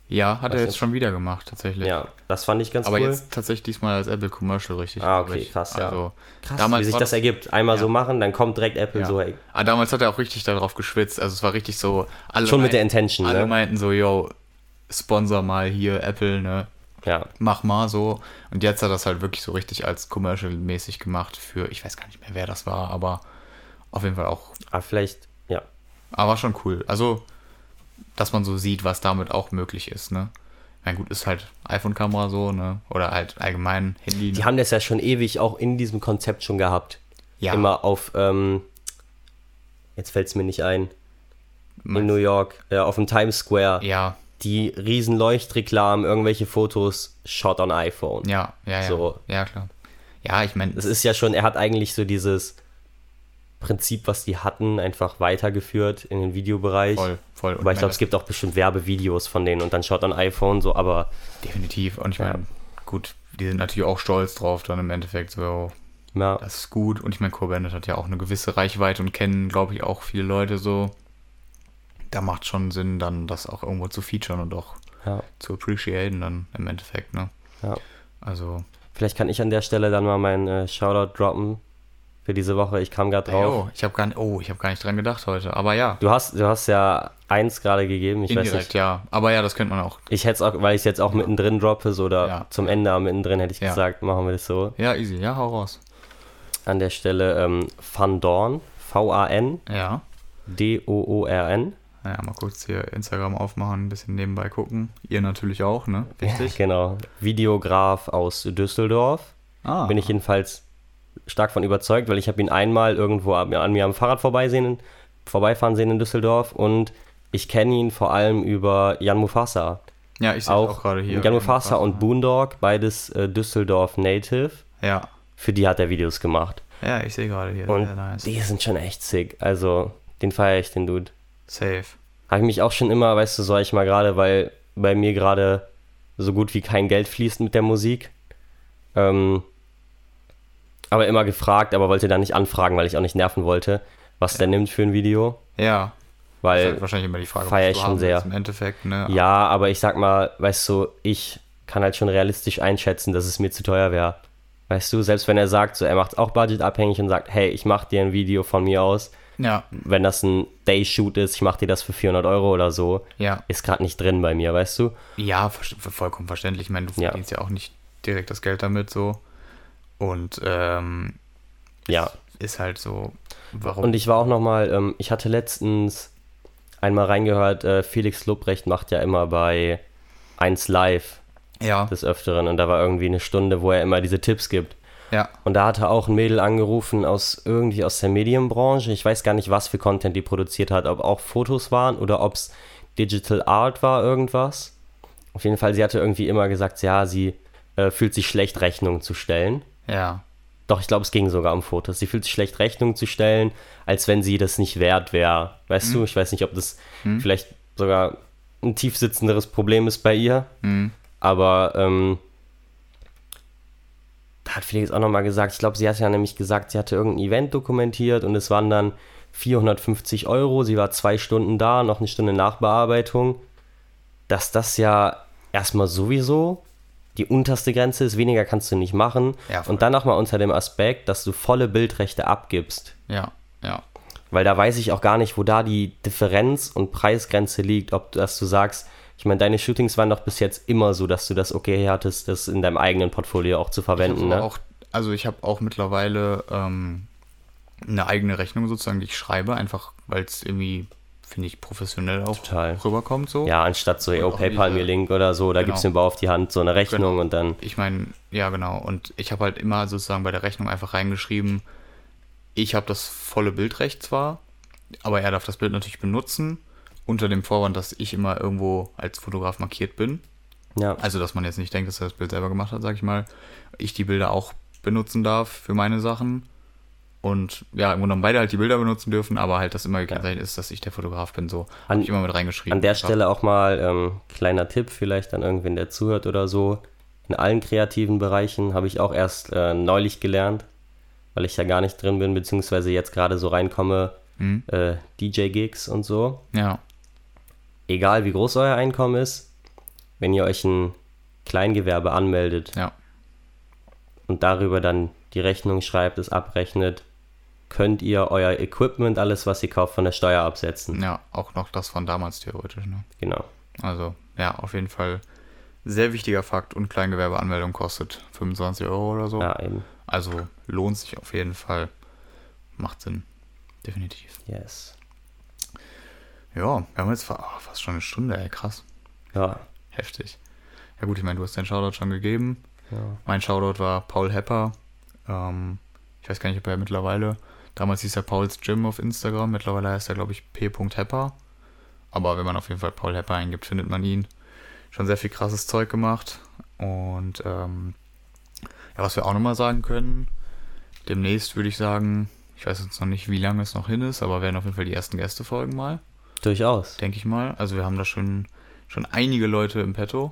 Ja, hat Was er jetzt schon wieder gemacht, tatsächlich. Ja, das fand ich ganz Aber cool. jetzt tatsächlich diesmal als Apple Commercial richtig. Ah, okay, ich. krass, ja. Also, Krass, damals wie sich war das, ergibt. Einmal Ja. so machen, dann kommt direkt Apple Ja. so, hey. Ah, damals hat er auch richtig darauf geschwitzt. Also es war richtig so. Alle Schon mit der Intention, Alle ne? meinten so, yo, sponsor mal hier Apple, ne? Ja, Mach mal so. Und jetzt hat er das halt wirklich so richtig als Commercial-mäßig gemacht für, ich weiß gar nicht mehr, wer das war, aber auf jeden Fall auch. aber vielleicht, ja. Aber war schon cool. Also, dass man so sieht, was damit auch möglich ist, ne? Na gut, ist halt iPhone-Kamera so, ne? Oder halt allgemein Handy. Die Ne? haben das ja schon ewig auch in diesem Konzept schon gehabt. Ja. Immer auf, ähm, jetzt fällt es mir nicht ein, in New York, ja, auf dem Times Square. Ja, Die riesen Leuchtreklamen, irgendwelche Fotos, Shot on iPhone. ja, ja, ja. So. Ja, klar. Ja, ich meine, Das ist ja schon, er hat eigentlich so dieses Prinzip, was die hatten, einfach weitergeführt in den Videobereich. voll, voll. Aber ich glaube, es gibt auch bestimmt Werbevideos von denen und dann Shot on iPhone, so, aber Definitiv. Und ich Ja. meine, gut, die sind natürlich auch stolz drauf, dann im Endeffekt so, ja, das ist gut. Und ich meine, Bennett hat ja auch eine gewisse Reichweite und kennen, glaube ich, auch viele Leute so. Da macht schon Sinn, dann das auch irgendwo zu featuren und auch ja, zu appreciaten dann im Endeffekt, ne? ja. Also, Vielleicht kann ich an der Stelle dann mal meinen äh, Shoutout droppen für diese Woche. Ich kam gerade drauf. oh, ich habe gar nicht, oh, ich habe gar nicht dran gedacht heute. Aber ja, Du hast, du hast ja eins gerade gegeben. Ich weiß indirekt, nicht. ja. Aber ja, das könnte man auch. Ich hätte es auch, weil ich es jetzt auch mittendrin droppe, so oder Ja. zum Ende aber mittendrin hätte ich Ja. gesagt, machen wir das so. Ja, easy, ja, hau raus. An der Stelle ähm, Van Dorn, V-A-N-D-O-O-R-N. Ja. Ja, mal kurz hier Instagram aufmachen, ein bisschen nebenbei gucken. Ihr natürlich auch, ne? Wichtig. Genau. Videograf aus Düsseldorf. Ah, Bin ich jedenfalls stark von überzeugt, weil ich habe ihn einmal irgendwo an mir am Fahrrad vorbeisehen, vorbeifahren sehen in Düsseldorf und ich kenne ihn vor allem über Jan Mufasa. ja, ich sehe Auch, auch, gerade hier. Jan Mufasa und Boondog, beides äh, Düsseldorf Native. Ja, Für die hat er Videos gemacht. ja, ich sehe gerade hier. Und Sehr nice. die sind schon echt sick. Also, den feiere ich, den Dude. Safe. Habe ich mich auch schon immer, weißt du, sag ich mal gerade, weil bei mir gerade so gut wie kein Geld fließt mit der Musik. Ähm, aber immer gefragt, aber wollte da nicht anfragen, weil ich auch nicht nerven wollte, was der nimmt für ein Video. Ja. Weil, halt wahrscheinlich immer die Frage, feier was ich schon sehr. Im Endeffekt, ne? ja, aber ich sag mal, weißt du, ich kann halt schon realistisch einschätzen, dass es mir zu teuer wäre. Weißt du, selbst wenn er sagt, so er macht auch budgetabhängig und sagt, hey, ich mach dir ein Video von mir aus, Ja, wenn das ein Day-Shoot ist, ich mach dir das für 400 Euro oder so, ja. ist gerade nicht drin bei mir, weißt du? Ja, vollkommen verständlich. Ich meine, du Ja. verdienst ja. auch nicht direkt das Geld damit so. Und ähm, Ja. ist halt so, warum? Und ich war auch nochmal, ähm, ich hatte letztens einmal reingehört, äh, Felix Lobrecht macht ja immer bei 1 Live ja, des Öfteren und da war irgendwie eine Stunde, wo er immer diese Tipps gibt. Ja. Und da hatte auch ein Mädel angerufen aus irgendwie aus der Medienbranche. Ich weiß gar nicht, was für Content die produziert hat, ob auch Fotos waren oder ob es Digital Art war, irgendwas. Auf jeden Fall, sie hatte irgendwie immer gesagt, ja, sie äh, fühlt sich schlecht, Rechnungen zu stellen. Ja. Doch, ich glaube, es ging sogar um Fotos. Sie fühlt sich schlecht, Rechnungen zu stellen, als wenn sie das nicht wert wäre. Weißt Mhm. du, ich weiß nicht, ob das vielleicht sogar ein tiefsitzenderes Problem ist bei ihr. Mhm. Aber ähm, da hat Felix auch nochmal gesagt, ich glaube, sie hat ja nämlich gesagt, sie hatte irgendein Event dokumentiert und es waren dann 450 Euro. Sie war zwei Stunden da, noch eine Stunde Nachbearbeitung. Dass das ja erstmal sowieso die unterste Grenze ist, weniger kannst du nicht machen. Ja, und dann nochmal unter dem Aspekt, dass du volle Bildrechte abgibst. Ja. Ja. Weil da weiß ich auch gar nicht, wo da die Differenz und Preisgrenze liegt, ob dass du sagst, ich meine, deine Shootings waren doch bis jetzt immer so, dass du das okay hattest, das in deinem eigenen Portfolio auch zu verwenden, ne? auch, also ich habe auch mittlerweile ähm, eine eigene Rechnung sozusagen, die ich schreibe, einfach weil es irgendwie, finde ich, professionell auch Total. rüberkommt so. Ja, anstatt so, oh, PayPal mir Link oder so, da Genau. gibst du mir auf die Hand so eine Rechnung Genau. und dann, Ich meine, ja genau. Und ich habe halt immer sozusagen bei der Rechnung einfach reingeschrieben, ich habe das volle Bildrecht zwar, aber er darf das Bild natürlich benutzen, unter dem Vorwand, dass ich immer irgendwo als Fotograf markiert bin. ja, Also, dass man jetzt nicht denkt, dass er das Bild selber gemacht hat, sag ich mal. Ich die Bilder auch benutzen darf für meine Sachen. Und ja, im Grunde genommen beide halt die Bilder benutzen dürfen, aber halt, dass immer gekennzeichnet ist, dass ich der Fotograf bin. So habe ich immer mit reingeschrieben. An der. Stelle auch mal ähm, kleiner Tipp vielleicht an irgendwen, der zuhört oder so. In allen kreativen Bereichen habe ich auch erst äh, neulich gelernt, weil ich ja gar nicht drin bin, beziehungsweise jetzt gerade so reinkomme, Mhm. äh, DJ-Gigs und so. Ja, Egal wie groß euer Einkommen ist, wenn ihr euch ein Kleingewerbe anmeldet ja, und darüber dann die Rechnung schreibt, es abrechnet, könnt ihr euer Equipment, alles was ihr kauft, von der Steuer absetzen. ja, auch noch das von damals theoretisch. Ne? Genau. Also, ja, auf jeden Fall sehr wichtiger Fakt. Und Kleingewerbeanmeldung kostet 25 Euro oder so. Ja, eben. Also lohnt sich auf jeden Fall. Macht Sinn. Definitiv. Yes. Ja, wir haben jetzt fa- ah, fast schon eine Stunde, ey, krass. Ja. Heftig. Ja gut, ich meine, du hast deinen Shoutout schon gegeben. ja. Mein Shoutout war Paul Hepper. Ähm, ich weiß gar nicht, ob er mittlerweile, damals hieß er Pauls Gym auf Instagram, mittlerweile heißt er, glaube ich, p.hepper. Aber wenn man auf jeden Fall Paul Hepper eingibt, findet man ihn. Schon sehr viel krasses Zeug gemacht. Und ähm, ja, was wir auch nochmal sagen können, demnächst würde ich sagen, ich weiß jetzt noch nicht, wie lange es noch hin ist, aber werden auf jeden Fall die ersten Gäste folgen mal Durchaus. denke ich mal. Also wir haben da schon, schon einige Leute im Petto,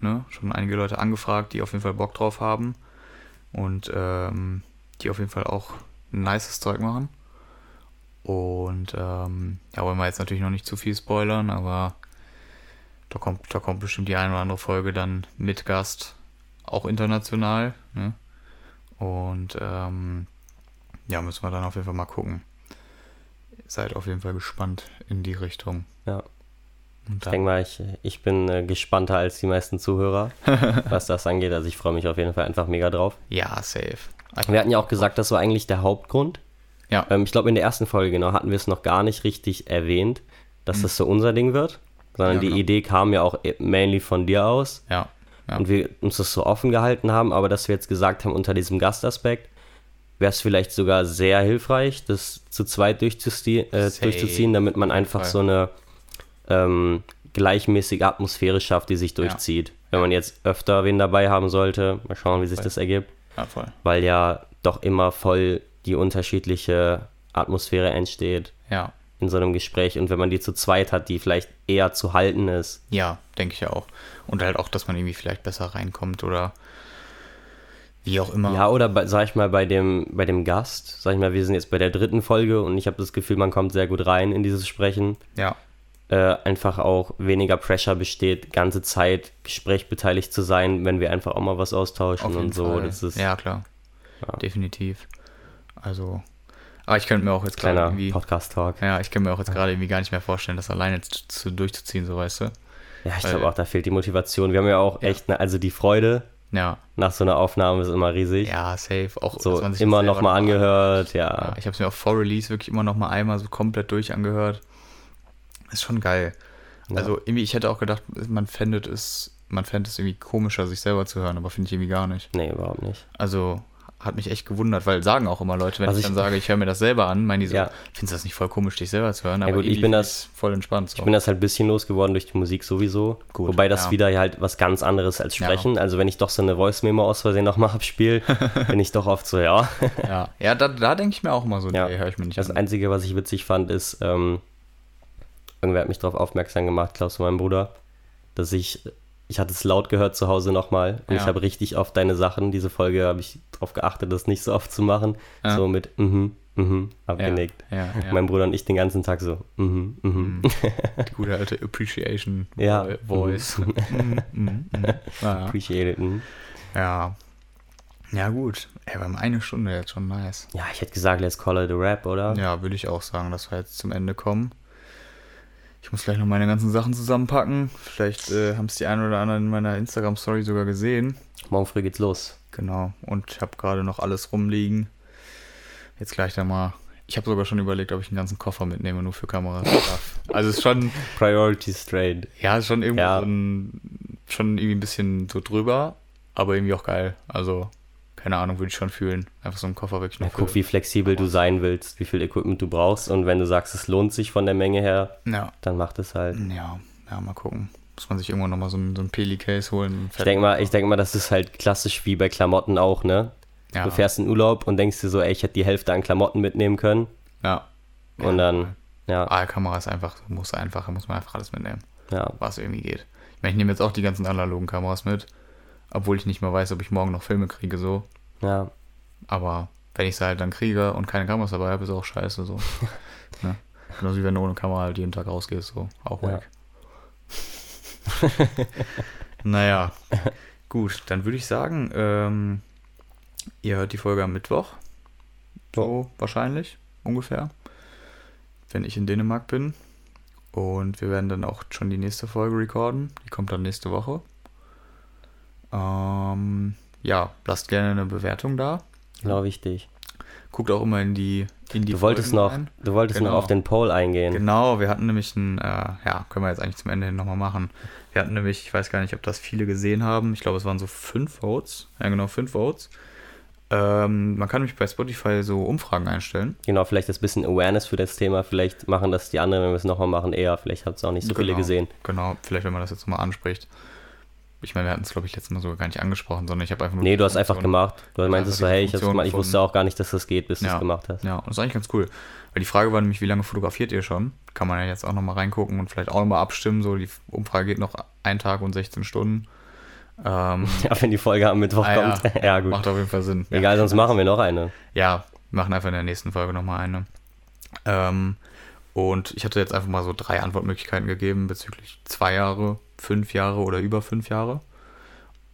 ne? Schon einige Leute angefragt, die auf jeden Fall Bock drauf haben und ähm, die auf jeden Fall auch ein nices Zeug machen. Und ähm, ja, wollen wir jetzt natürlich noch nicht zu viel spoilern, aber da kommt, da kommt bestimmt die eine oder andere Folge dann mit Gast, auch international. Ne? Und ähm, ja, müssen wir dann auf jeden Fall mal gucken. Seid auf jeden Fall gespannt in die Richtung. Ja. Und Ich denke mal, ich, ich bin äh, gespannter als die meisten Zuhörer, *laughs* was das angeht. Also ich freue mich auf jeden Fall einfach mega drauf. ja, safe. Wir hatten ja auch gesagt, das war eigentlich der Hauptgrund. Ja. Ähm, ich glaube, in der ersten Folge genau hatten wir es noch gar nicht richtig erwähnt, dass das so unser Ding wird, sondern Ja, die klar. Idee kam ja auch e- mainly von dir aus Ja. Ja. und wir uns das so offen gehalten haben, aber dass wir jetzt gesagt haben, unter diesem Gastaspekt wäre es vielleicht sogar sehr hilfreich, das zu zweit durchzuzie äh, durchzuziehen, damit man einfach so eine ähm, gleichmäßige Atmosphäre schafft, die sich durchzieht. Wenn man jetzt öfter wen dabei haben sollte, mal schauen, wie sich Voll. das ergibt ja, voll. weil ja doch immer voll die unterschiedliche Atmosphäre entsteht Ja. in so einem Gespräch und wenn man die zu zweit hat, die vielleicht eher zu halten ist. Ja, denke ich ja auch. Und halt auch, dass man irgendwie vielleicht besser reinkommt oder wie auch immer. Ja, oder bei, sag ich mal bei dem bei dem Gast, sag ich mal, wir sind jetzt bei der dritten Folge und ich habe das Gefühl, man kommt sehr gut rein in dieses Sprechen. Ja. Äh, einfach auch weniger Pressure besteht, ganze Zeit gesprächbeteiligt zu sein, wenn wir einfach auch mal was austauschen und so. Fall. Das ist ja, klar. Ja. Definitiv. Also, aber ich könnte mir auch jetzt gerade irgendwie. Podcast-Talk. Ja, ich kann mir auch jetzt gerade irgendwie gar nicht mehr vorstellen, das alleine zu, zu, durchzuziehen, so weißt du. Ja, ich glaube auch, da fehlt die Motivation. Wir haben ja auch echt, ne, also die Freude Ja, nach so einer Aufnahme ist immer riesig. ja, safe. Auch so immer das selber noch mal angehört, ja. Ja, ich habe es mir auch vor Release wirklich immer noch mal einmal so komplett durch angehört. Ist schon geil. Ja. Also irgendwie, ich hätte auch gedacht, man fändet es, man fände es irgendwie komischer, sich selber zu hören, aber finde ich irgendwie gar nicht. Nee, überhaupt nicht. Also hat mich echt gewundert, weil sagen auch immer Leute, wenn Was ich, ich- dann sage, ich höre mir das selber an, meinen die so, Ja. findest du das nicht voll komisch, dich selber zu hören? Ja gut, ich bin das- voll entspannt. So. Ich bin das halt ein bisschen losgeworden durch die Musik sowieso. Gut, Wobei das ja. wieder halt was ganz anderes als Ja. Sprechen. Also wenn ich doch so eine Voice-Memo aus Versehen nochmal abspiele, *laughs* bin ich doch oft so, ja. ja, ja da, da denke ich mir auch immer so, Ja. nee, höre ich mir nicht Das an. Einzige, was ich witzig fand, ist, ähm, irgendwer hat mich darauf aufmerksam gemacht, Klaus, mein Bruder, dass ich, ich hatte es laut gehört zu Hause nochmal und Ja. ich habe richtig auf deine Sachen, diese Folge habe ich darauf geachtet, das nicht so oft zu machen, Ja. so mit mhm, mhm, ja, abgenickt. ja. Mein Bruder und ich den ganzen Tag so, mhm, mhm. Die gute alte Appreciation. Vo- Voice. *laughs* Mhm, mhm, mhm. ja. Appreciate it. mhm. ja. Ja, gut. Ey, wir haben eine Stunde jetzt schon nice. Ja, ich hätte gesagt, let's call it a rap, oder? Ja, würde ich auch sagen, dass wir jetzt zum Ende kommen. Ich muss gleich noch meine ganzen Sachen zusammenpacken. Vielleicht äh, haben es die einen oder anderen in meiner Instagram-Story sogar gesehen. Morgen früh geht's los. Genau. Und ich habe gerade noch alles rumliegen. Jetzt gleich da mal. Ich habe sogar schon überlegt, ob ich einen ganzen Koffer mitnehme, nur für Kameras. *laughs* also es ist schon, Priority straight. ja, ist schon irgendwie Ja. schon irgendwie ein bisschen so drüber, aber irgendwie auch geil. Also, keine Ahnung, würde ich schon fühlen. Einfach so einen Koffer wirklich Ja, nur guck, wie flexibel du sein willst, wie viel Equipment du brauchst und wenn du sagst, es lohnt sich von der Menge her, Ja, dann mach das halt. ja, ja, mal gucken. Muss man sich irgendwann nochmal so ein, so ein Peli-Case holen. Ich denke mal, ich denk mal, das ist halt klassisch wie bei Klamotten auch, ne? ja, Du fährst in Urlaub und denkst dir so, ey, ich hätte die Hälfte an Klamotten mitnehmen können Ja. und dann, ja, Ah, Kamera ist einfach, muss einfach, muss man einfach alles mitnehmen, ja, was irgendwie geht. Ich meine, ich nehme jetzt auch die ganzen analogen Kameras mit, obwohl ich nicht mal weiß, ob ich morgen noch Filme kriege, so. ja. Aber wenn ich sie halt dann kriege und keine Kameras dabei habe, ist auch scheiße, so. *laughs* ne? Genauso wie wenn du ohne Kamera halt jeden Tag rausgehst, so. Auch Ja. weg. *laughs* naja, gut, dann würde ich sagen, ähm, ihr hört die Folge am Mittwoch. So wahrscheinlich, ungefähr. Wenn ich in Dänemark bin. Und wir werden dann auch schon die nächste Folge recorden. Die kommt dann nächste Woche. Ähm, ja, lasst gerne eine Bewertung da. Genau wichtig. Guckt auch immer in die in die Du wolltest Folgen noch, rein. du wolltest Genau. noch auf den Poll eingehen. Genau, wir hatten nämlich ein, äh, ja, können wir jetzt eigentlich zum Ende hin nochmal machen. Wir hatten nämlich, ich weiß gar nicht, ob das viele gesehen haben, ich glaube, es waren so fünf Votes. Ja, genau, fünf Votes. Ähm, man kann nämlich bei Spotify so Umfragen einstellen. Genau, vielleicht das bisschen Awareness für das Thema. Vielleicht machen das die anderen, wenn wir es nochmal machen, eher. Vielleicht habt ihr auch nicht so viele Genau, gesehen. Genau, vielleicht, wenn man das jetzt nochmal anspricht. Ich meine, wir hatten es, glaube ich, letztes Mal sogar gar nicht angesprochen, sondern ich habe einfach nur. Nee, du hast einfach gemacht. Du Ja, meintest so, hey, ich, gemacht. ich wusste auch gar nicht, dass das geht, bis du Ja. es gemacht hast. Ja, und das ist eigentlich ganz cool. Weil die Frage war nämlich, wie lange fotografiert ihr schon? Kann man ja jetzt auch nochmal reingucken und vielleicht auch nochmal abstimmen. So, die Umfrage geht noch ein Tag und 16 Stunden. Ähm, *laughs* Ja, wenn die Folge am Mittwoch ah, kommt. ja, *laughs* Ja, gut. Macht auf jeden Fall Sinn. Egal, sonst machen wir noch eine. Ja, wir machen einfach in der nächsten Folge nochmal eine. Ähm, und ich hatte jetzt einfach mal so drei Antwortmöglichkeiten gegeben bezüglich zwei Jahre, fünf Jahre oder über fünf Jahre.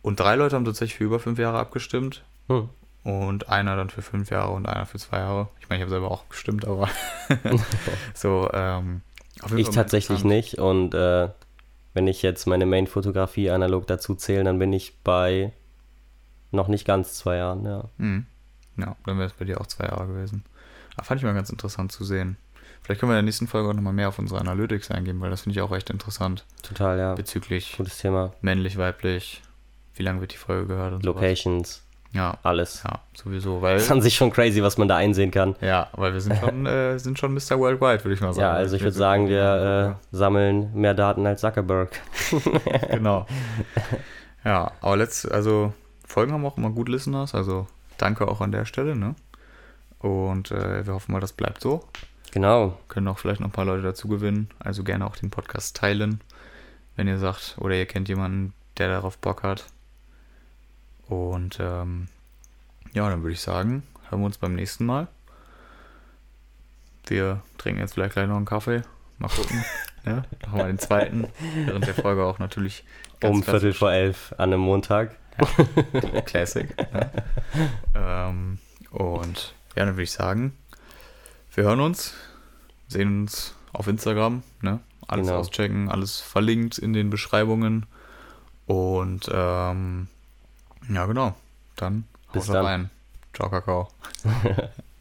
Und drei Leute haben tatsächlich für über fünf Jahre abgestimmt. Hm. Und einer dann für fünf Jahre und einer für zwei Jahre. Ich meine, ich habe selber auch gestimmt, aber *laughs* so, ähm, auf jeden Ich tatsächlich nicht. Und äh, wenn ich jetzt meine Main-Fotografie analog dazu zähle, dann bin ich bei noch nicht ganz zwei Jahren, ja. Mhm. Ja, dann wäre es bei dir auch zwei Jahre gewesen. Aber fand ich mal ganz interessant zu sehen. Vielleicht können wir in der nächsten Folge auch nochmal mehr auf unsere Analytics eingehen, weil das finde ich auch echt interessant. Total, ja. Bezüglich Gutes Thema. männlich, weiblich, wie lange wird die Folge gehört und sowas. Locations, Ja, alles. ja, sowieso, weil Das ist an sich schon crazy, was man da einsehen kann. ja, weil wir sind schon, *laughs* äh, sind schon Mr. Worldwide, würde ich mal sagen. Ja, also ich würde sagen, wir äh, sammeln mehr Daten als Zuckerberg. *laughs* genau. *laughs* Ja, aber letzt, also Folgen haben auch immer gut Listeners, also danke auch an der Stelle, ne? Und äh, wir hoffen mal, das bleibt so. Genau. Können auch vielleicht noch ein paar Leute dazu gewinnen. Also gerne auch den Podcast teilen, wenn ihr sagt, oder ihr kennt jemanden, der darauf Bock hat. Und ähm, ja, dann würde ich sagen, hören wir uns beim nächsten Mal. Wir trinken jetzt vielleicht gleich noch einen Kaffee. Mal gucken. *laughs* ja, machen wir den zweiten. Während der Folge auch natürlich um Viertel vor elf an einem Montag. Classic. ne? *laughs* ähm, und ja, dann würde ich sagen, wir hören uns, sehen uns auf Instagram, ne? Alles Genau. auschecken, alles verlinkt in den Beschreibungen. Und ähm, ja, genau. Dann Bis haut dann. rein. Ciao, Kakao. *laughs*